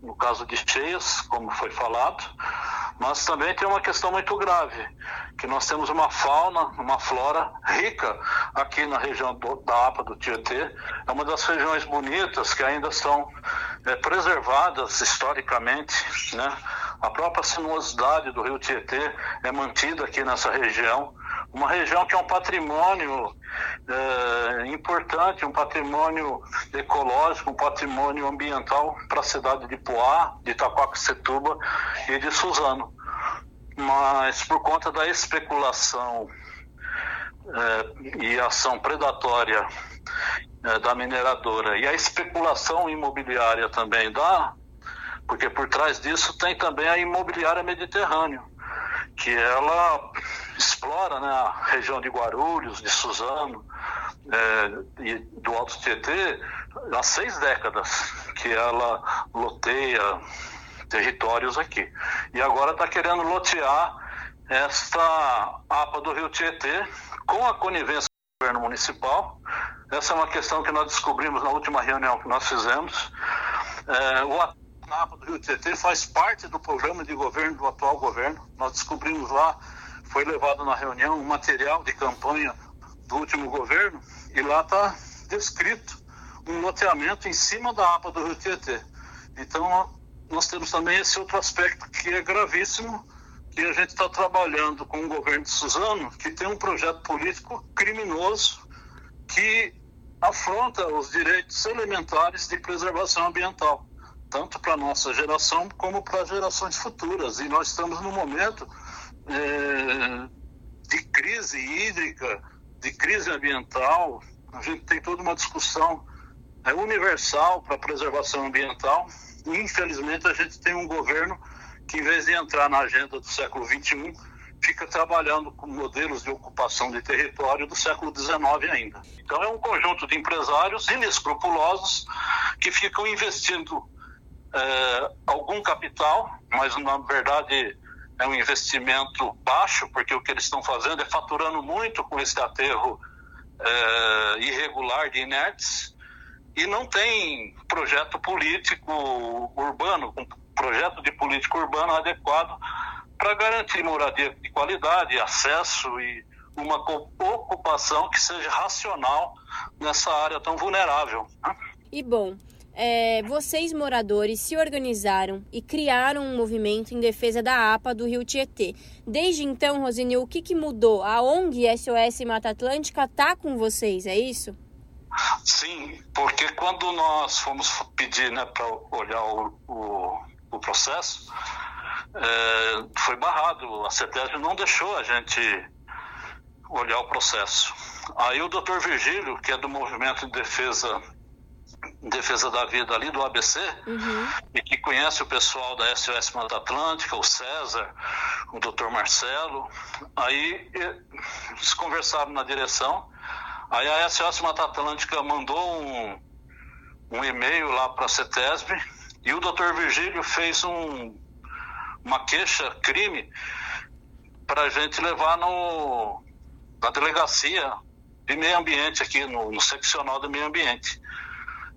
no caso de cheias, como foi falado, mas também tem uma questão muito grave, que nós temos uma fauna, uma flora rica aqui na região do, da APA do Tietê. É uma das regiões bonitas que ainda são é, preservadas historicamente. Né? A própria sinuosidade do rio Tietê é mantida aqui nessa região uma região que é um patrimônio é, importante, um patrimônio ecológico, um patrimônio ambiental para a cidade de Poá, de Itaquaquecetuba e de Suzano. Mas por conta da especulação é, e ação predatória é, da mineradora e a especulação imobiliária também dá, porque por trás disso tem também a imobiliária mediterrânea, que ela explora né, a região de Guarulhos, de Suzano é, e do Alto Tietê há seis décadas que ela loteia territórios aqui. E agora está querendo lotear esta APA do Rio Tietê com a conivência do governo municipal. Essa é uma questão que nós descobrimos na última reunião que nós fizemos. É, o APA do Rio Tietê faz parte do programa de governo do atual governo. Nós descobrimos lá foi levado na reunião um material de campanha do último governo e lá está descrito um loteamento em cima da APA do Rio Tietê. Então, nós temos também esse outro aspecto que é gravíssimo, que a gente está trabalhando com o governo de Suzano, que tem um projeto político criminoso que afronta os direitos elementares de preservação ambiental, tanto para a nossa geração como para gerações futuras. E nós estamos no momento é, de crise hídrica, de crise ambiental. A gente tem toda uma discussão é, universal para preservação ambiental. E, infelizmente, a gente tem um governo que, em vez de entrar na agenda do século XXI, fica trabalhando com modelos de ocupação de território do século XIX ainda. Então, é um conjunto de empresários inescrupulosos que ficam investindo é, algum capital, mas, na verdade, é um investimento baixo, porque o que eles estão fazendo é faturando muito com esse aterro é, irregular de inertes e não tem projeto político urbano, um projeto de político urbano adequado para garantir moradia de qualidade, acesso e uma ocupação que seja racional nessa área tão vulnerável. E bom, é, vocês moradores se organizaram e criaram um movimento em defesa da APA do Rio Tietê. Desde então, Rosinil, o que, que mudou? A ONG SOS Mata Atlântica está com vocês, é isso? Sim, porque quando nós fomos pedir né, para olhar o, o, o processo, é, foi barrado. A CETESB não deixou a gente olhar o processo. Aí o doutor Virgílio, que é do Movimento de Defesa Defesa da Vida ali do ABC uhum. e que conhece o pessoal da SOS Mata Atlântica, o César, o Dr. Marcelo. Aí eles conversaram na direção. Aí a SOS Mata Atlântica mandou um, um e-mail lá para a CETESB e o Dr. Virgílio fez um, uma queixa crime para a gente levar no, na delegacia de meio ambiente aqui no, no seccional do meio ambiente.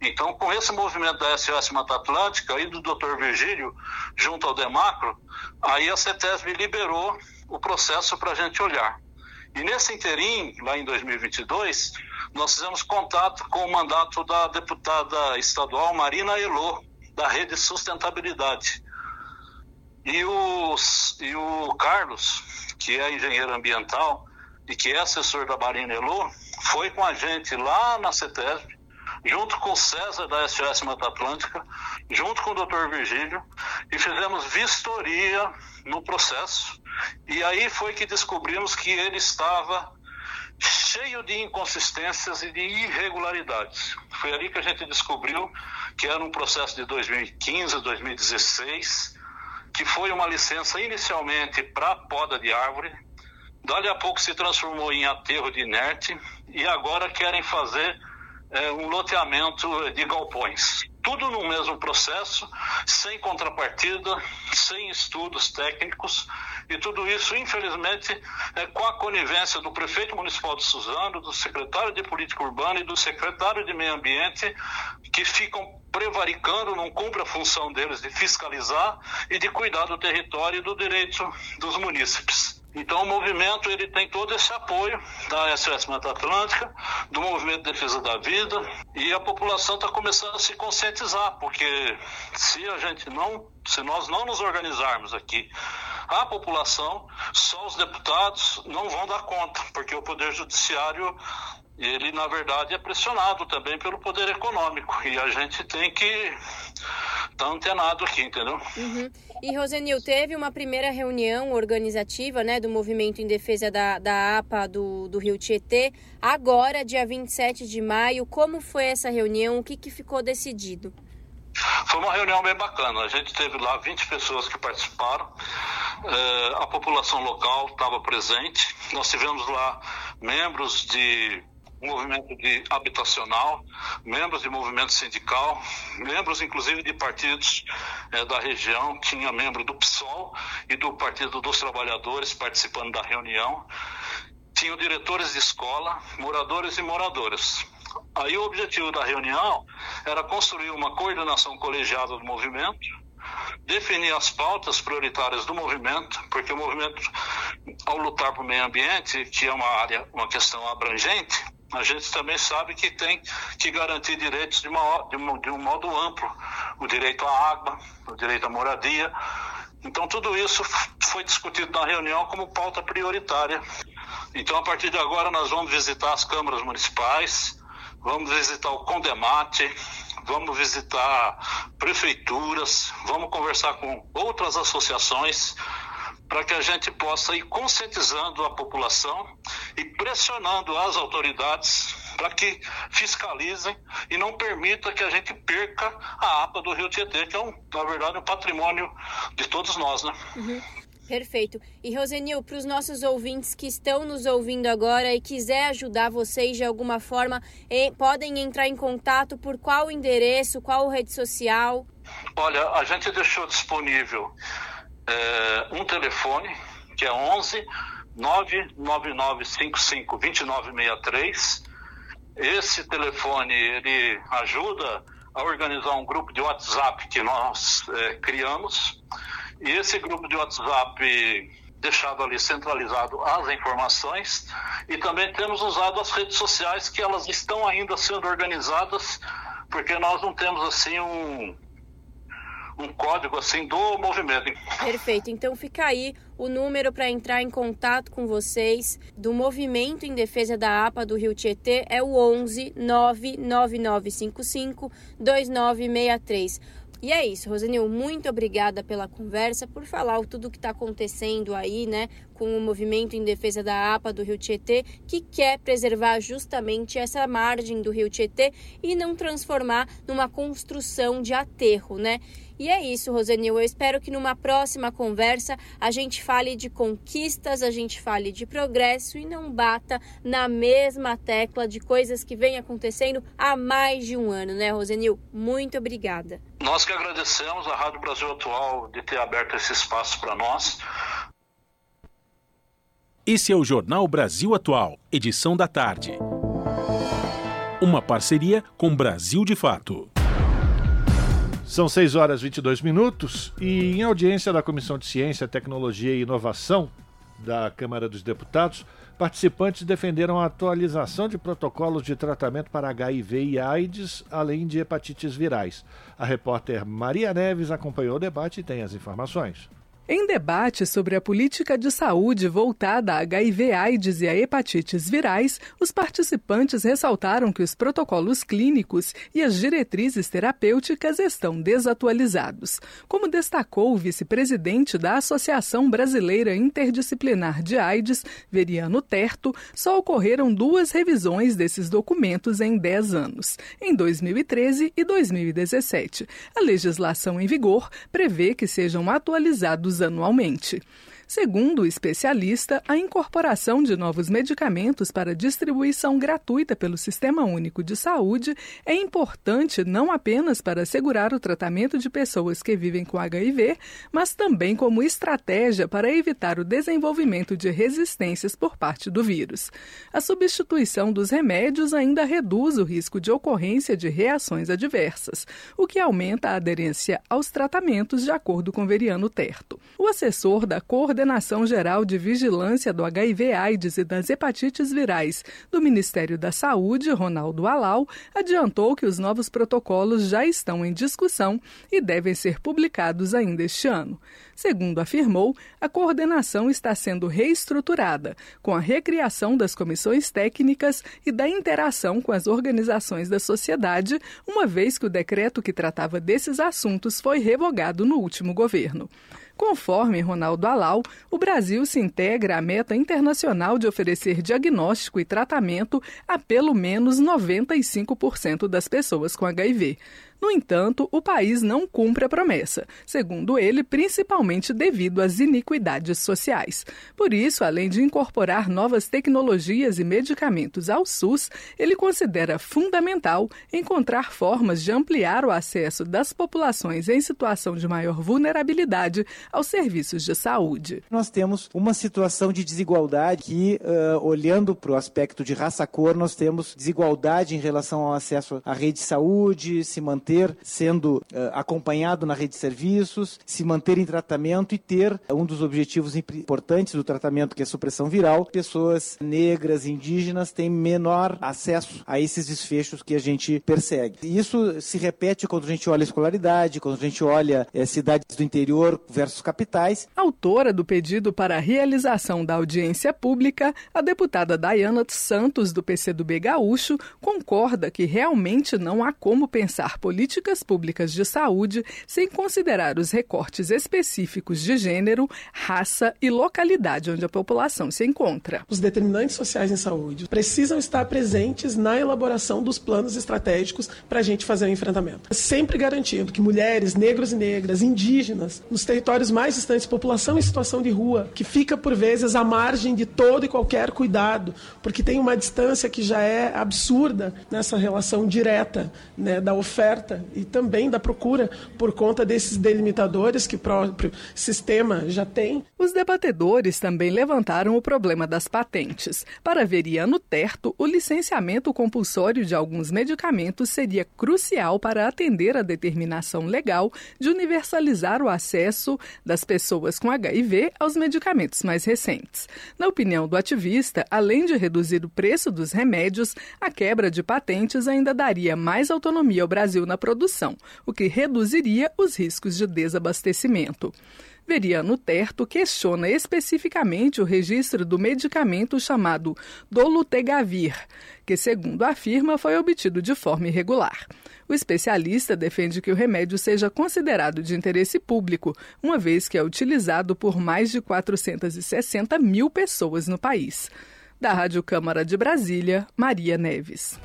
Então, com esse movimento da SOS Mata Atlântica e do Dr. Virgílio, junto ao Demacro, aí a CETESB liberou o processo para a gente olhar. E nesse interim, lá em 2022, nós fizemos contato com o mandato da deputada estadual Marina Elô, da Rede Sustentabilidade. E, os, e o Carlos, que é engenheiro ambiental e que é assessor da Marina Elo, foi com a gente lá na CETESB, junto com César da SOS Mata Atlântica, junto com o Dr. Virgílio, e fizemos vistoria no processo. E aí foi que descobrimos que ele estava cheio de inconsistências e de irregularidades. Foi ali que a gente descobriu que era um processo de 2015, 2016, que foi uma licença inicialmente para poda de árvore, dali a pouco se transformou em aterro de inerte e agora querem fazer é, um loteamento de galpões. Tudo no mesmo processo, sem contrapartida, sem estudos técnicos, e tudo isso, infelizmente, é com a conivência do prefeito municipal de Suzano, do secretário de Política Urbana e do secretário de Meio Ambiente, que ficam prevaricando, não cumprem a função deles de fiscalizar e de cuidar do território e do direito dos munícipes. Então o movimento ele tem todo esse apoio da SOS Mata Atlântica, do Movimento de Defesa da Vida e a população está começando a se conscientizar, porque se a gente não, se nós não nos organizarmos aqui, a população, só os deputados não vão dar conta, porque o Poder Judiciário ele na verdade é pressionado também pelo poder econômico e a gente tem que estar tá antenado aqui, entendeu? Uhum. E Rosenil, teve uma primeira reunião organizativa né, do movimento em defesa da, da APA do, do Rio Tietê, agora, dia 27 de maio. Como foi essa reunião? O que, que ficou decidido? Foi uma reunião bem bacana. A gente teve lá 20 pessoas que participaram. É, a população local estava presente. Nós tivemos lá membros de movimento de habitacional, membros de movimento sindical, membros inclusive de partidos é, da região, tinha membro do PSOL e do Partido dos Trabalhadores participando da reunião, tinham diretores de escola, moradores e moradoras. Aí o objetivo da reunião era construir uma coordenação colegiada do movimento, definir as pautas prioritárias do movimento, porque o movimento, ao lutar por meio ambiente, que é uma área, uma questão abrangente, a gente também sabe que tem que garantir direitos de, de, um, de um modo amplo, o direito à água, o direito à moradia. Então tudo isso foi discutido na reunião como pauta prioritária. Então a partir de agora nós vamos visitar as câmaras municipais, vamos visitar o Condemate, vamos visitar prefeituras, vamos conversar com outras associações para que a gente possa ir conscientizando a população e pressionando as autoridades para que fiscalizem e não permita que a gente perca a APA do Rio Tietê, que é, um, na verdade, um patrimônio de todos nós, né? Uhum. Perfeito. E Rosenil, para os nossos ouvintes que estão nos ouvindo agora e quiser ajudar vocês de alguma forma, podem entrar em contato por qual endereço, qual rede social? Olha, a gente deixou disponível é, um telefone que é 11 99955 2963. Esse telefone ele ajuda a organizar um grupo de WhatsApp que nós é, criamos e esse grupo de WhatsApp deixado ali centralizado as informações e também temos usado as redes sociais que elas estão ainda sendo organizadas porque nós não temos assim um um código assim do movimento. Perfeito. Então fica aí o número para entrar em contato com vocês do movimento em defesa da APA do Rio Tietê é o 11 99955 2963. E é isso, Rosanil, muito obrigada pela conversa, por falar tudo o que está acontecendo aí, né, com o movimento em defesa da APA do Rio Tietê, que quer preservar justamente essa margem do Rio Tietê e não transformar numa construção de aterro, né? E é isso, Rosanil. Eu espero que numa próxima conversa a gente fale de conquistas, a gente fale de progresso e não bata na mesma tecla de coisas que vem acontecendo há mais de um ano, né, Rosanil? Muito obrigada. Nós que agradecemos a Rádio Brasil Atual de ter aberto esse espaço para nós. Esse é o Jornal Brasil Atual, edição da tarde. Uma parceria com Brasil de Fato. São 6 horas e 22 minutos e, em audiência da Comissão de Ciência, Tecnologia e Inovação da Câmara dos Deputados, participantes defenderam a atualização de protocolos de tratamento para HIV e AIDS, além de hepatites virais. A repórter Maria Neves acompanhou o debate e tem as informações. Em debate sobre a política de saúde voltada a HIV, AIDS e a hepatites virais, os participantes ressaltaram que os protocolos clínicos e as diretrizes terapêuticas estão desatualizados. Como destacou o vice-presidente da Associação Brasileira Interdisciplinar de AIDS, Veriano Terto, só ocorreram duas revisões desses documentos em 10 anos, em 2013 e 2017. A legislação em vigor prevê que sejam atualizados anualmente. Segundo o especialista, a incorporação de novos medicamentos para distribuição gratuita pelo Sistema Único de Saúde é importante não apenas para assegurar o tratamento de pessoas que vivem com HIV, mas também como estratégia para evitar o desenvolvimento de resistências por parte do vírus. A substituição dos remédios ainda reduz o risco de ocorrência de reações adversas, o que aumenta a aderência aos tratamentos, de acordo com Veriano Terto. O assessor da Coordenação Coordenação Geral de Vigilância do HIV-AIDS e das Hepatites Virais do Ministério da Saúde, Ronaldo Alau, adiantou que os novos protocolos já estão em discussão e devem ser publicados ainda este ano. Segundo afirmou, a coordenação está sendo reestruturada, com a recriação das comissões técnicas e da interação com as organizações da sociedade, uma vez que o decreto que tratava desses assuntos foi revogado no último governo. Conforme Ronaldo Alau, o Brasil se integra à meta internacional de oferecer diagnóstico e tratamento a pelo menos 95% das pessoas com HIV. No entanto, o país não cumpre a promessa, segundo ele, principalmente devido às iniquidades sociais. Por isso, além de incorporar novas tecnologias e medicamentos ao SUS, ele considera fundamental encontrar formas de ampliar o acesso das populações em situação de maior vulnerabilidade aos serviços de saúde. Nós temos uma situação de desigualdade que, uh, olhando para o aspecto de raça-cor, nós temos desigualdade em relação ao acesso à rede de saúde, se manter manter sendo uh, acompanhado na rede de serviços, se manter em tratamento e ter um dos objetivos importantes do tratamento, que é a supressão viral. Pessoas negras, indígenas têm menor acesso a esses desfechos que a gente persegue. E isso se repete quando a gente olha a escolaridade, quando a gente olha eh, cidades do interior versus capitais. Autora do pedido para a realização da audiência pública, a deputada Dayana Santos, do PCdoB Gaúcho, concorda que realmente não há como pensar política políticas públicas de saúde sem considerar os recortes específicos de gênero, raça e localidade onde a população se encontra. Os determinantes sociais em saúde precisam estar presentes na elaboração dos planos estratégicos para a gente fazer o enfrentamento. Sempre garantindo que mulheres, negros e negras, indígenas, nos territórios mais distantes, população em situação de rua, que fica por vezes à margem de todo e qualquer cuidado, porque tem uma distância que já é absurda nessa relação direta né, da oferta oferta e também da procura por conta desses delimitadores que o próprio sistema já tem. Os debatedores também levantaram o problema das patentes. Para Veriano Terto, o licenciamento compulsório de alguns medicamentos seria crucial para atender a determinação legal de universalizar o acesso das pessoas com HIV aos medicamentos mais recentes. Na opinião do ativista, além de reduzir o preço dos remédios, a quebra de patentes ainda daria mais autonomia ao Brasil na na produção, o que reduziria os riscos de desabastecimento. Veriano Terto questiona especificamente o registro do medicamento chamado Dolutegavir, que, segundo afirma, foi obtido de forma irregular. O especialista defende que o remédio seja considerado de interesse público, uma vez que é utilizado por mais de 460 mil pessoas no país. Da Rádio Câmara de Brasília, Maria Neves.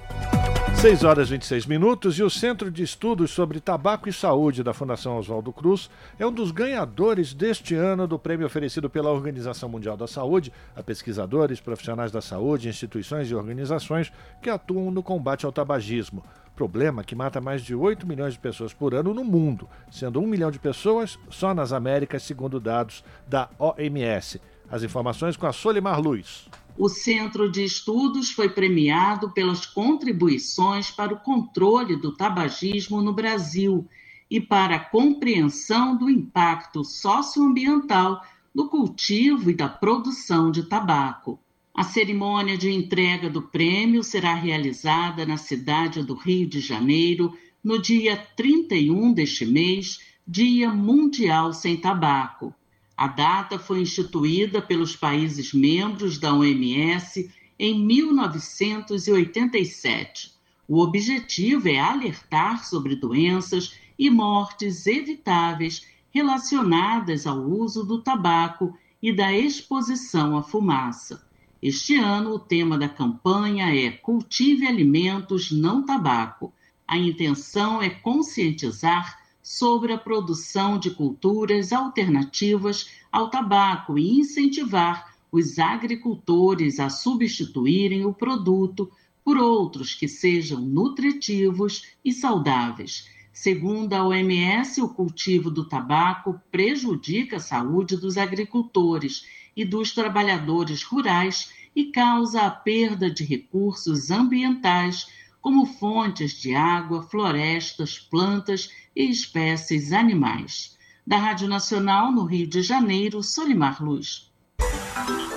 6 horas e 26 minutos e o Centro de Estudos sobre Tabaco e Saúde da Fundação Oswaldo Cruz é um dos ganhadores deste ano do prêmio oferecido pela Organização Mundial da Saúde a pesquisadores, profissionais da saúde, instituições e organizações que atuam no combate ao tabagismo. Problema que mata mais de 8 milhões de pessoas por ano no mundo, sendo 1 milhão de pessoas só nas Américas, segundo dados da OMS. As informações com a Solimar Luz o Centro de Estudos foi premiado pelas contribuições para o controle do tabagismo no Brasil e para a compreensão do impacto socioambiental do cultivo e da produção de tabaco. A cerimônia de entrega do prêmio será realizada na cidade do Rio de Janeiro no dia 31 deste mês, Dia Mundial Sem Tabaco. A data foi instituída pelos países membros da OMS em 1987. O objetivo é alertar sobre doenças e mortes evitáveis relacionadas ao uso do tabaco e da exposição à fumaça. Este ano, o tema da campanha é Cultive alimentos não tabaco. A intenção é conscientizar sobre a produção de culturas alternativas ao tabaco e incentivar os agricultores a substituírem o produto por outros que sejam nutritivos e saudáveis. Segundo a OMS, o cultivo do tabaco prejudica a saúde dos agricultores e dos trabalhadores rurais e causa a perda de recursos ambientais, como fontes de água, florestas, plantas e espécies animais. Da Rádio Nacional, no Rio de Janeiro, Solimar Luz.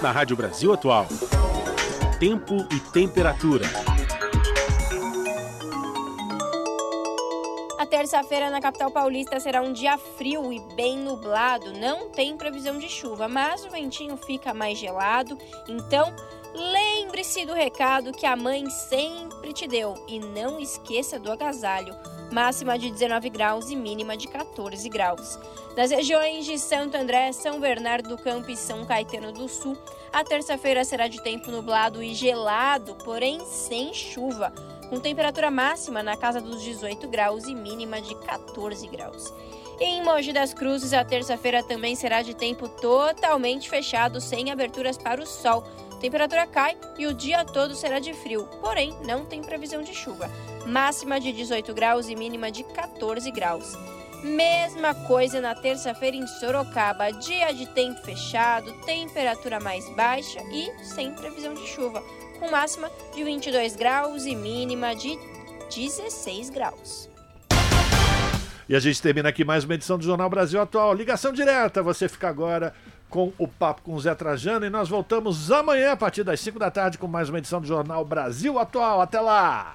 Na Rádio Brasil Atual. Tempo e temperatura. A terça-feira na capital paulista será um dia frio e bem nublado. Não tem previsão de chuva, mas o ventinho fica mais gelado. Então, lembre-se do recado que a mãe sempre te deu e não esqueça do agasalho máxima de 19 graus e mínima de 14 graus. Nas regiões de Santo André, São Bernardo do Campo e São Caetano do Sul, a terça-feira será de tempo nublado e gelado, porém sem chuva, com temperatura máxima na casa dos 18 graus e mínima de 14 graus. Em Mogi das Cruzes, a terça-feira também será de tempo totalmente fechado, sem aberturas para o sol. Temperatura cai e o dia todo será de frio, porém não tem previsão de chuva. Máxima de 18 graus e mínima de 14 graus. Mesma coisa na terça-feira em Sorocaba, dia de tempo fechado, temperatura mais baixa e sem previsão de chuva, com máxima de 22 graus e mínima de 16 graus. E a gente termina aqui mais uma edição do Jornal Brasil Atual. Ligação direta, você fica agora com o papo com o Zé Trajano e nós voltamos amanhã a partir das 5 da tarde com mais uma edição do Jornal Brasil Atual. Até lá!